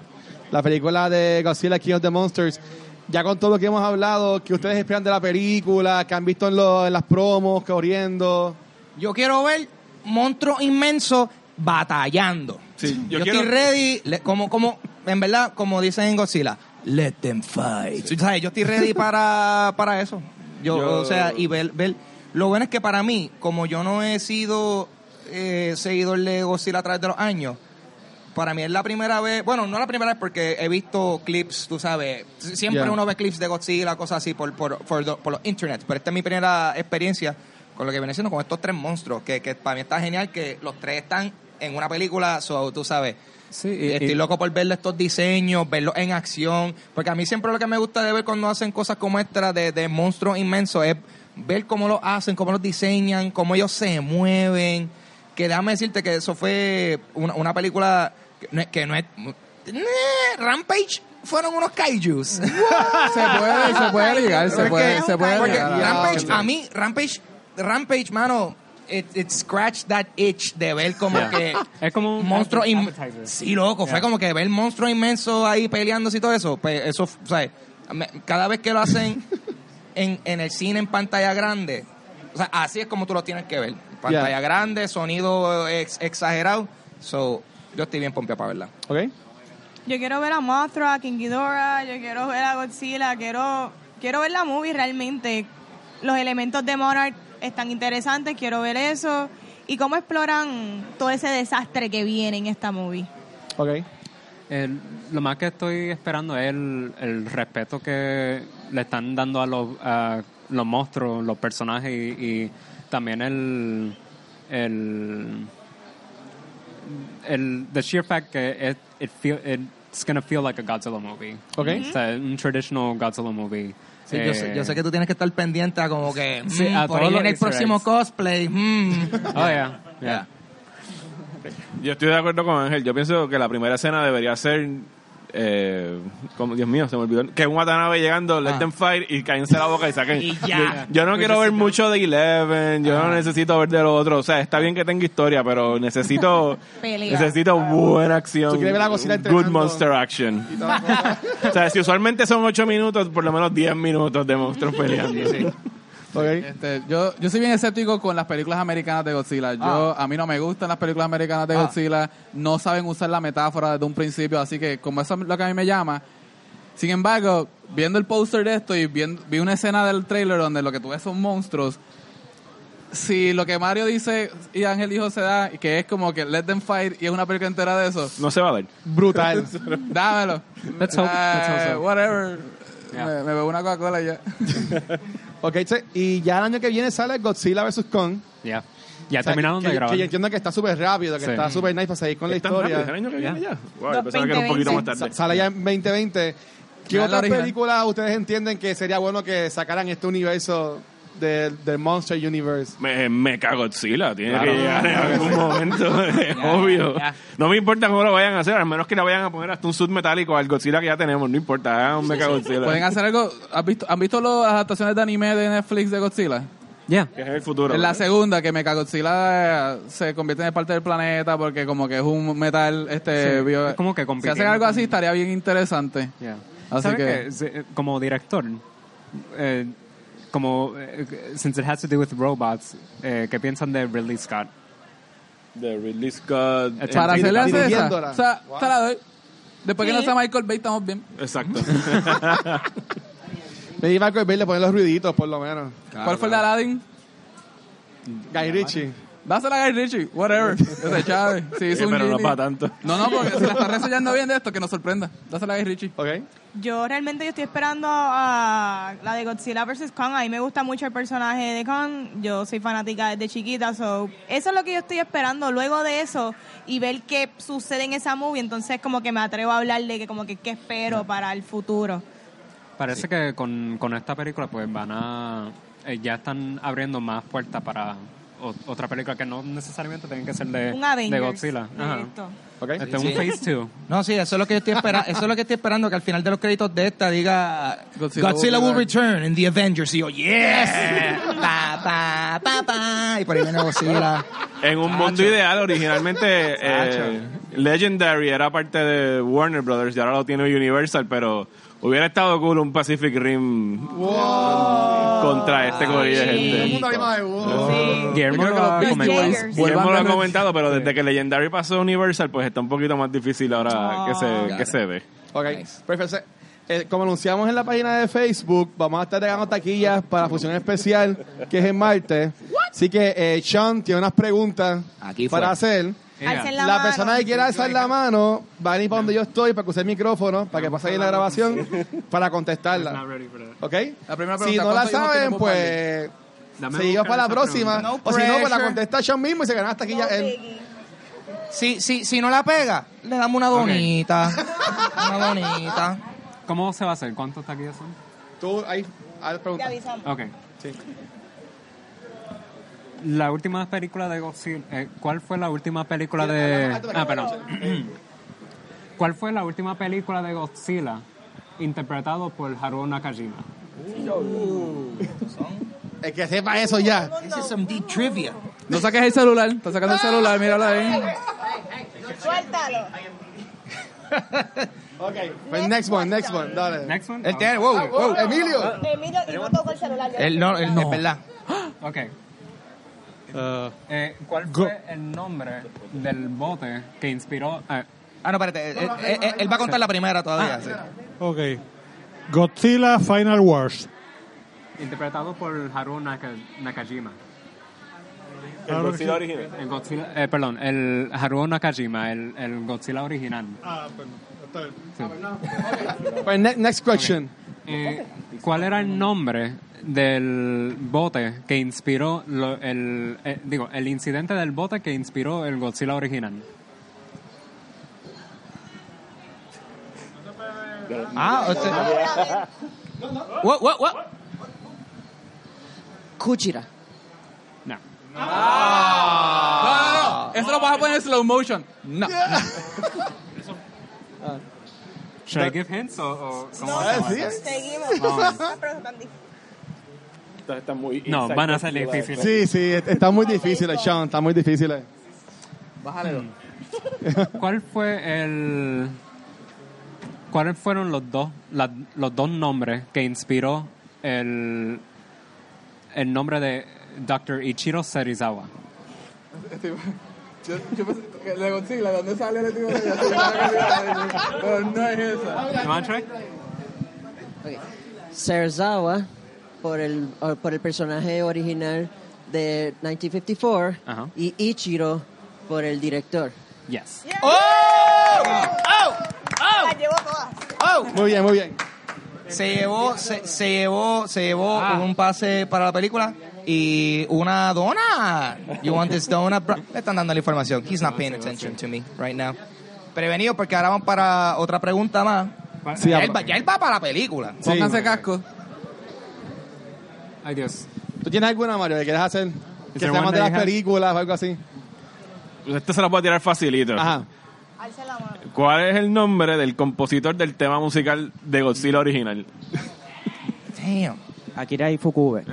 la película de Godzilla King of the Monsters, ya con todo lo que hemos hablado, que ustedes esperan de la película, que han visto en, lo- en las promos, corriendo. Yo quiero ver monstruos inmensos batallando. Sí, yo yo quiero- estoy ready, le- como, como, en verdad, como dicen en Godzilla, let them fight. O sea, yo estoy ready para, para eso. Yo, Yo- o sea, y ver, ver, lo bueno es que para mí, como yo no he sido eh, seguidor de Godzilla a través de los años, para mí es la primera vez, bueno, no la primera vez porque he visto clips, tú sabes, siempre Yeah. uno ve clips de Godzilla, cosas así por, por, por, por los internet, pero esta es mi primera experiencia con lo que viene siendo con estos tres monstruos, que, que para mí está genial que los tres están en una película, so, tú sabes, Sí, y- estoy y- loco por verle estos diseños, verlos en acción, porque a mí siempre lo que me gusta de ver cuando hacen cosas como esta de, de monstruos inmensos es ver cómo lo hacen, cómo los diseñan, cómo ellos se mueven, que déjame decirte que eso fue una, una película que no es... Que no es Rampage fueron unos kaijus. Se puede, se puede ligar, se puede, se puede porque ligar. Rampage, a mí, Rampage, Rampage, mano, it, it scratched that itch de ver como Yeah. que Es como un monstruo. Sí, loco, fue Yeah. como que ver monstruos inmensos ahí peleándose y todo eso. Pues eso, o sea, me- cada vez que lo hacen en, en el cine en pantalla grande, o sea, así es como tú lo tienes que ver. Pantalla Yeah. grande, sonido ex- exagerado. So, yo estoy bien pompeado para verla. ¿Ok? Yo quiero ver a Mothra, a King Ghidorah, yo quiero ver a Godzilla, quiero, quiero ver la movie realmente. Los elementos de Monarch están interesantes, quiero ver eso. Y cómo exploran todo ese desastre que viene en esta movie. Ok. El- lo más que estoy esperando es el, el respeto que le están dando a los, a los monstruos, los personajes y, y también el, el, el the sheer fact que it, it feel, it's gonna feel like a Godzilla movie. Ok. O sea, un traditional Godzilla movie. Sí, yo, sé, Eh, yo sé que tú tienes que estar pendiente a como que Sí, mm, a por todos ahí viene el próximo cosplay. mm. Oh, yeah, yeah. Yo estoy de acuerdo con Ángel. Yo pienso que la primera escena debería ser eh, como, Dios mío, se me olvidó. Que un Watanabe llegando, let them fight y cállense la boca y saquen. Y ya. Yo, yo no quiero ver mucho de Eleven, yo no necesito ver de lo otro. O sea, está bien que tenga historia, pero necesito necesito buena acción. ¿Tú quieres ver a Godzilla Good monster action. O sea, si usualmente son 8 minutos, por lo menos 10 minutos de monstruos peleando. Ok. Este, yo, yo soy bien escéptico con las películas americanas de Godzilla. Yo, A mí no me gustan las películas americanas de Ah. Godzilla. No saben usar la metáfora desde un principio, así que como eso es lo que a mí me llama. Sin embargo, viendo el póster de esto y viendo, vi una escena del trailer donde lo que tú ves son monstruos. Si lo que Mario dice y Ángel dijo se da, que es como que let them fight y es una película entera de eso, No se va a dar. Brutal. dámelo. Let's hope, let's hope Eh, so. Whatever. Yeah. Me, me bebo una Coca-Cola y ya. ok, che, y ya el año que viene sale Godzilla vs. Kong. Ya. Ya O sea, terminaron que, de grabar. Que yo entiendo que está súper rápido, que Sí. está súper nice para seguir con la. ¿Es el historia. año que viene ya? Wow, Dos- pensaba que era un poquito más 2020. tarde. Sa- Sale ya en 2020. ¿Qué Ya es la otras original. películas ustedes entienden que sería bueno que sacaran este universo del, del Monster Universe? Me, me cago Godzilla, tiene Claro. que llegar en algún momento, es obvio. ya. No me importa cómo lo vayan a hacer, al menos que le vayan a poner hasta un sud metálico al Godzilla que ya tenemos, no importa, hagan un Mecha Godzilla. Pueden hacer algo. ¿Han visto, ¿Han visto las adaptaciones de anime de Netflix de Godzilla? Ya. Que es el futuro. En la segunda, que Mechagodzilla eh, se convierte en parte del planeta porque como que es un metal este Sí, bio- es como que Si hacen algo así estaría bien interesante. Ya. Así ¿Sabe que- que, se- como director, eh, como, eh, since it has to do with robots, eh, ¿qué piensan de Ridley Scott? De Ridley Scott. Para Para eh, hacerle hacer esa. dirigiéndola. O sea, Wow. te la doy. Después que Sí. no sea Michael Bay, estamos bien. Exacto. Me iba a Bay le poner los ruiditos, por lo menos. ¿Cuál fue el de Aladdin? Guy Ritchie. Dásela a Guy Ritchie, whatever. Ese Chávez. Sí, hizo Sí, un pero no para tanto. No, no, porque si la está reseñando bien de esto, que nos sorprenda. Dásela a Guy Ritchie. Ok. Yo realmente yo estoy esperando a la de Godzilla vs. Kong. A mí me gusta mucho el personaje de Kong. Yo soy fanática desde chiquita. So, eso es lo que yo estoy esperando. Luego de eso y ver qué sucede en esa movie, entonces como que me atrevo a hablar de que como que qué espero para el futuro. Parece que con, con esta película pues van a... eh, ya están abriendo más puertas para o- otra película que no necesariamente tienen que ser de, Un de Avengers. Godzilla. de Ajá. esto. Ok. Este es Sí. un Phase 2. No, sí, eso es lo que yo estoy esperando. Eso es lo que estoy esperando, que al final de los créditos de esta diga Godzilla Godzilla, will return in the Avengers. Y yo, yes. pa, pa, pa, pa. Y por ahí viene Godzilla. En un mundo ideal, originalmente eh, Legendary era parte de Warner Brothers y ahora lo tiene Universal, pero hubiera estado cool un Pacific Rim contra este corillo de Sí. Todo el gente. mundo arriba de uno. Sí. Guillermo lo Guillermo lo ha comentado, pero desde que Legendary pasó a Universal, pues está un poquito más difícil ahora que se, que se ve. Ok. Perfecto. Eh, como anunciamos en la página de Facebook, vamos a estar regalando taquillas para la función especial que es en martes. Así que eh, Sean tiene unas preguntas Aquí para hacer. Alcen La, la, mano. persona que quiera alzar la mano va a venir para donde yo estoy para que use el micrófono, para que pase ahí la grabación, para contestarla. ¿Ok? La primera si pregunta, no la ¿cuántos hijos saben, pues Dame seguimos buscar para la esa próxima. pregunta. o si no, pues la pressure. contesta Sean mismo y se gana hasta aquí ya él. Si, si, si no la pega, le damos una donita. Una donita. ¿Cómo se va a hacer? ¿Cuántos taquillas son? Tú ahí, haz Te pregunta. avisamos. Ok. Sí. La última película de Godzilla. eh, ¿Cuál fue la última película de.? Ah, perdón. ¿Cuál fue la última película de Godzilla interpretado por Haruo Nakajima? El que sepa eso ya. This is some deep trivia. No saques el celular. Está sacando el celular, míralo ahí. Suéltalo. Ok. Pues next one, next one. Dale. Next one. Él tiene, wow, wow. Emilio. Emilio, y no toco el celular. Él no, él no. Es verdad. Ok. Uh, Eh, ¿Cuál fue el nombre del bote que inspiró? eh, Ah, no, espérate. Él, él- va a contar la primera todavía. sí. Ok. Godzilla Final Wars. interpretado por Naka- Nakajima. El Godzilla original. El Godzilla, eh, perdón, el Haruo Nakajima, el, el Godzilla original. Ah, bueno, está bien. Pues ne- next question. Eh, ¿Cuál era el nombre del bote que inspiró lo- el, eh, digo, el incidente del bote que inspiró el Godzilla original? Ah, sea. What, what, what? Kuchira. No. No, no, no. Eso lo vas a poner en slow motion. No. Should I give hints o, o cómo Ah, hacemos sí. esto? Seguimos. Muy No, van a ser baseball. difíciles. Sí, sí, está muy difícil, Sean, está muy difícil. Bájale dos. ¿Cuál fue el... ¿Cuáles fueron los dos, la- los dos nombres que inspiró el, el nombre de Dr. Ichiro Serizawa? Yo, yo pensé que de Godzilla, ¿de dónde sale el tipo de Pero no es esa. Wanna try? Serizawa por el, por el personaje original de 1954 Ajá. y Ichiro por el director. Yes. Las llevo todas. Muy bien, muy bien. Se llevó, se, se llevó, se llevó Ah. un pase para la película y una dona. You want this donut, bro? Le están dando la información. He's not paying attention to me right now. Prevenido porque ahora vamos para otra pregunta más. Sí, ya, él va, ya él va para la película. Sí. Pónganse casco. Ay, Dios. ¿Tú tienes alguna, Mario, que quieras hacer? Que se one de las películas o algo así. Este se lo puedo tirar facilito. Ajá. La. ¿Cuál es el nombre del compositor del tema musical de Godzilla original? Damn. Akira Ifukube.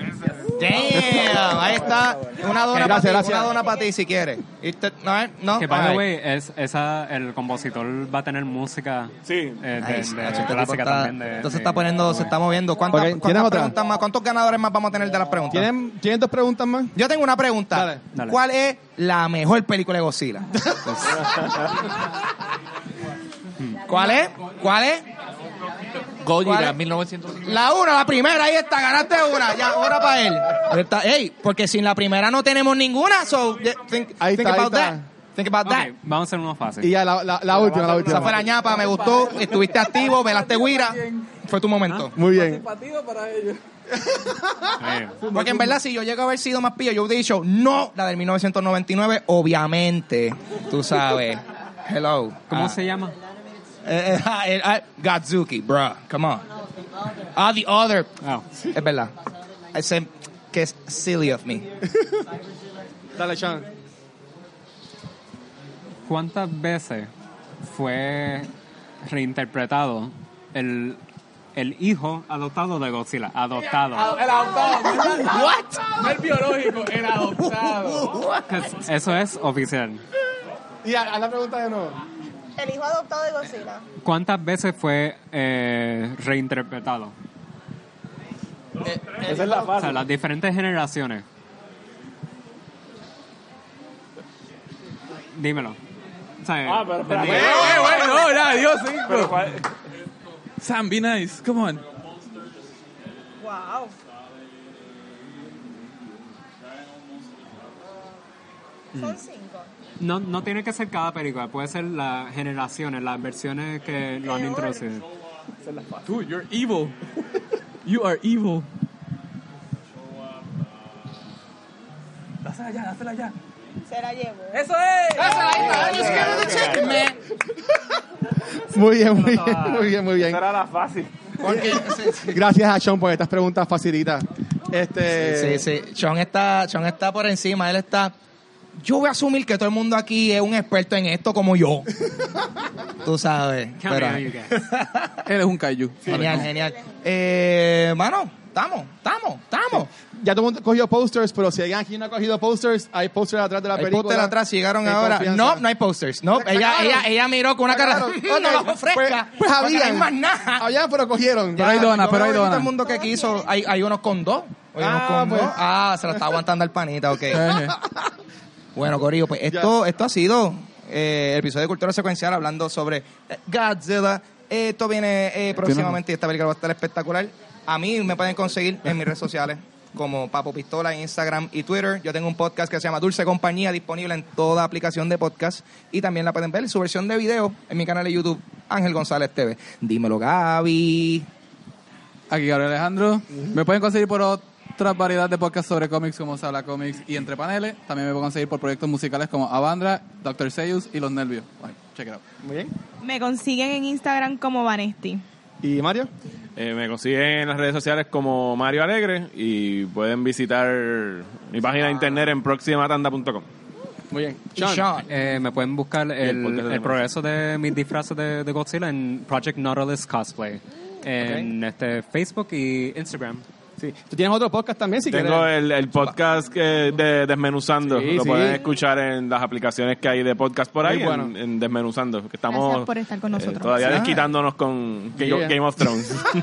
Damn. Ahí está. Una dona Gracias, para ti. gracias. Una dona para ti si quieres. Y te- No, no. Que, by the way, es, esa, el compositor va a tener música Sí. eh, de, Nice. de- Nacho, este clásica está- también. De, entonces de- está poniendo, se está moviendo. ¿Cuántas, Ok, ¿tienes cuántas otra? preguntas más? ¿Cuántos ganadores más vamos a tener de las preguntas? ¿Tienen, ¿Tienen dos preguntas más? Yo tengo una pregunta. Dale, dale. ¿Cuál es la mejor película de Godzilla? ¿Cuál es? ¿Cuál es? ¿Cuál Gojira, es? 1950. La una, la primera, ahí está, ganaste una, ya, ahora para él. Ahí está, Ey, porque sin la primera no tenemos ninguna, so think, Ahí think está, ahí about está. that. Think about Ok, that. vamos a hacer uno fácil. Y ya la, la, la última, la Esa última. fue la ñapa, me gustó, estuviste activo, velaste guira, fue tu momento. Muy bien. Simpatía para ellos. Porque en verdad, si yo llego a haber sido más pillo, yo hubiera dicho, no, la del 1999, obviamente, tú sabes. Hello. ¿Cómo Ah. se llama? Godzuki, bruh, come on. Ah, the other. Oh. Es verdad. Ese que es silly of me. Dale, Sean. ¿Cuántas veces fue reinterpretado el, el hijo adoptado de Godzilla? Adoptado. El adoptado. ¿What? No el biológico, el adoptado. Eso es oficial. Y haz la pregunta de nuevo. El hijo adoptado de Godzilla. ¿Cuántas veces fue eh, reinterpretado? Esa es la O fase. sea, las diferentes generaciones. Dímelo. O sea, Ah, pero de- Wey, wey, wey, no, Dios. Pero ¿cuál- Sam, be nice. Come on. Wow. Son cinco. No, no tiene que ser cada película, puede ser las generaciones, las versiones que lo han introducido. Dude, you're evil. You are evil. Dásela ya, dásela ya. Se la llevo. ¡Eso es! Muy bien, muy bien, muy bien, muy bien. Esa era la fácil. Gracias a Sean por estas preguntas facilitas. Este, Sí, sí. Sean está, Sean está por encima. Él está. Yo voy a asumir que todo el mundo aquí es un experto en esto como yo. Tú sabes. Pero-. Él es un kaiju. genial, genial. Eh, mano, estamos, estamos, estamos. Ya todo el mundo cogió posters, pero si alguien aquí no ha cogido posters, hay posters atrás de la Hay película. póster atrás, si llegaron ahora. confianza. No, no hay posters. No, ella, ella, ella miró con una cara. No, no ok. lo fresca. Pues, pues porque no hay más nada. Habían, pero cogieron. Pero hay donas, pero hay aquí Todo donas. el mundo que quiso, hay, hay unos con dos. Hay unos Ah, con pues. dos. Ah, se lo está aguantando el panita, ok. Bueno, Corillo, pues esto, esto ha sido eh, el episodio de Cultura Secuencial hablando sobre Godzilla. Esto viene eh, próximamente y esta película va a estar espectacular. A mí me pueden conseguir en mis redes sociales como Papo Pistola en Instagram y Twitter. Yo tengo un podcast que se llama Dulce Compañía, disponible en toda aplicación de podcast. Y también la pueden ver su versión de video en mi canal de YouTube, Ángel González TV. Dímelo, Gaby. Aquí Gabriel Alejandro. Me pueden conseguir por otra variedad de podcasts sobre cómics como Se habla cómics y Entre Paneles. También me pueden conseguir por proyectos musicales como Avandra, Dr. Seuss y Los Nervios. Bueno, check it out. Muy bien. Me consiguen en Instagram como Vanesti. ¿Y Mario? Eh, me consiguen en las redes sociales como Mario Alegre y pueden visitar mi página de internet en proximatanda.com. Muy bien. Sean. Sean. Eh, me pueden buscar el, de el progreso de mis disfraces de, de Godzilla en Project Nautilus Cosplay. En este Facebook y Instagram. Sí. Tú tienes otro podcast también, si Tengo quieres. el, el podcast que- de Desmenuzando. Sí, Lo sí. pueden escuchar en las aplicaciones que hay de podcast por ahí, bueno. en, en Desmenuzando. Que estamos Gracias por estar con eh, nosotros. todavía Sí. desquitándonos con Yeah. Game of Thrones.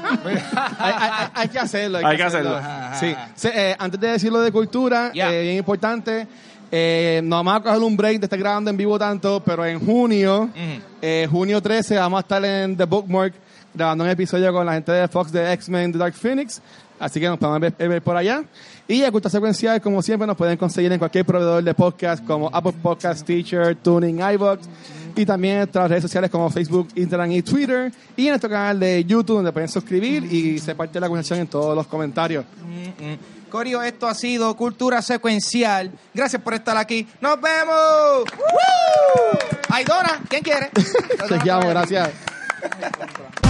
hay, hay- hay que hacerlo. Hay, Hay que hacerlo. hacerlo. Sí. Eh, antes de decirlo de cultura, Ya. eh, bien importante, eh, nos vamos a coger un break de estar grabando en vivo tanto, pero en junio, eh, junio 13, vamos a estar en The Bookmark grabando un episodio con la gente de Fox de X-Men The Dark Phoenix. Así que nos podemos ver, ver por allá. Y a Cultura Secuencial, como siempre, nos pueden conseguir en cualquier proveedor de podcast como Apple Podcast, Teacher, Tuning, iVoox. Y también en nuestras redes sociales como Facebook, Instagram y Twitter. Y en nuestro canal de YouTube, donde pueden suscribir y ser parte de la conversación en todos los comentarios. Corio, esto ha sido Cultura Secuencial. Gracias por estar aquí. ¡Nos vemos! ¡Woo! Ay, ¿quién quiere? Te llamo, gracias.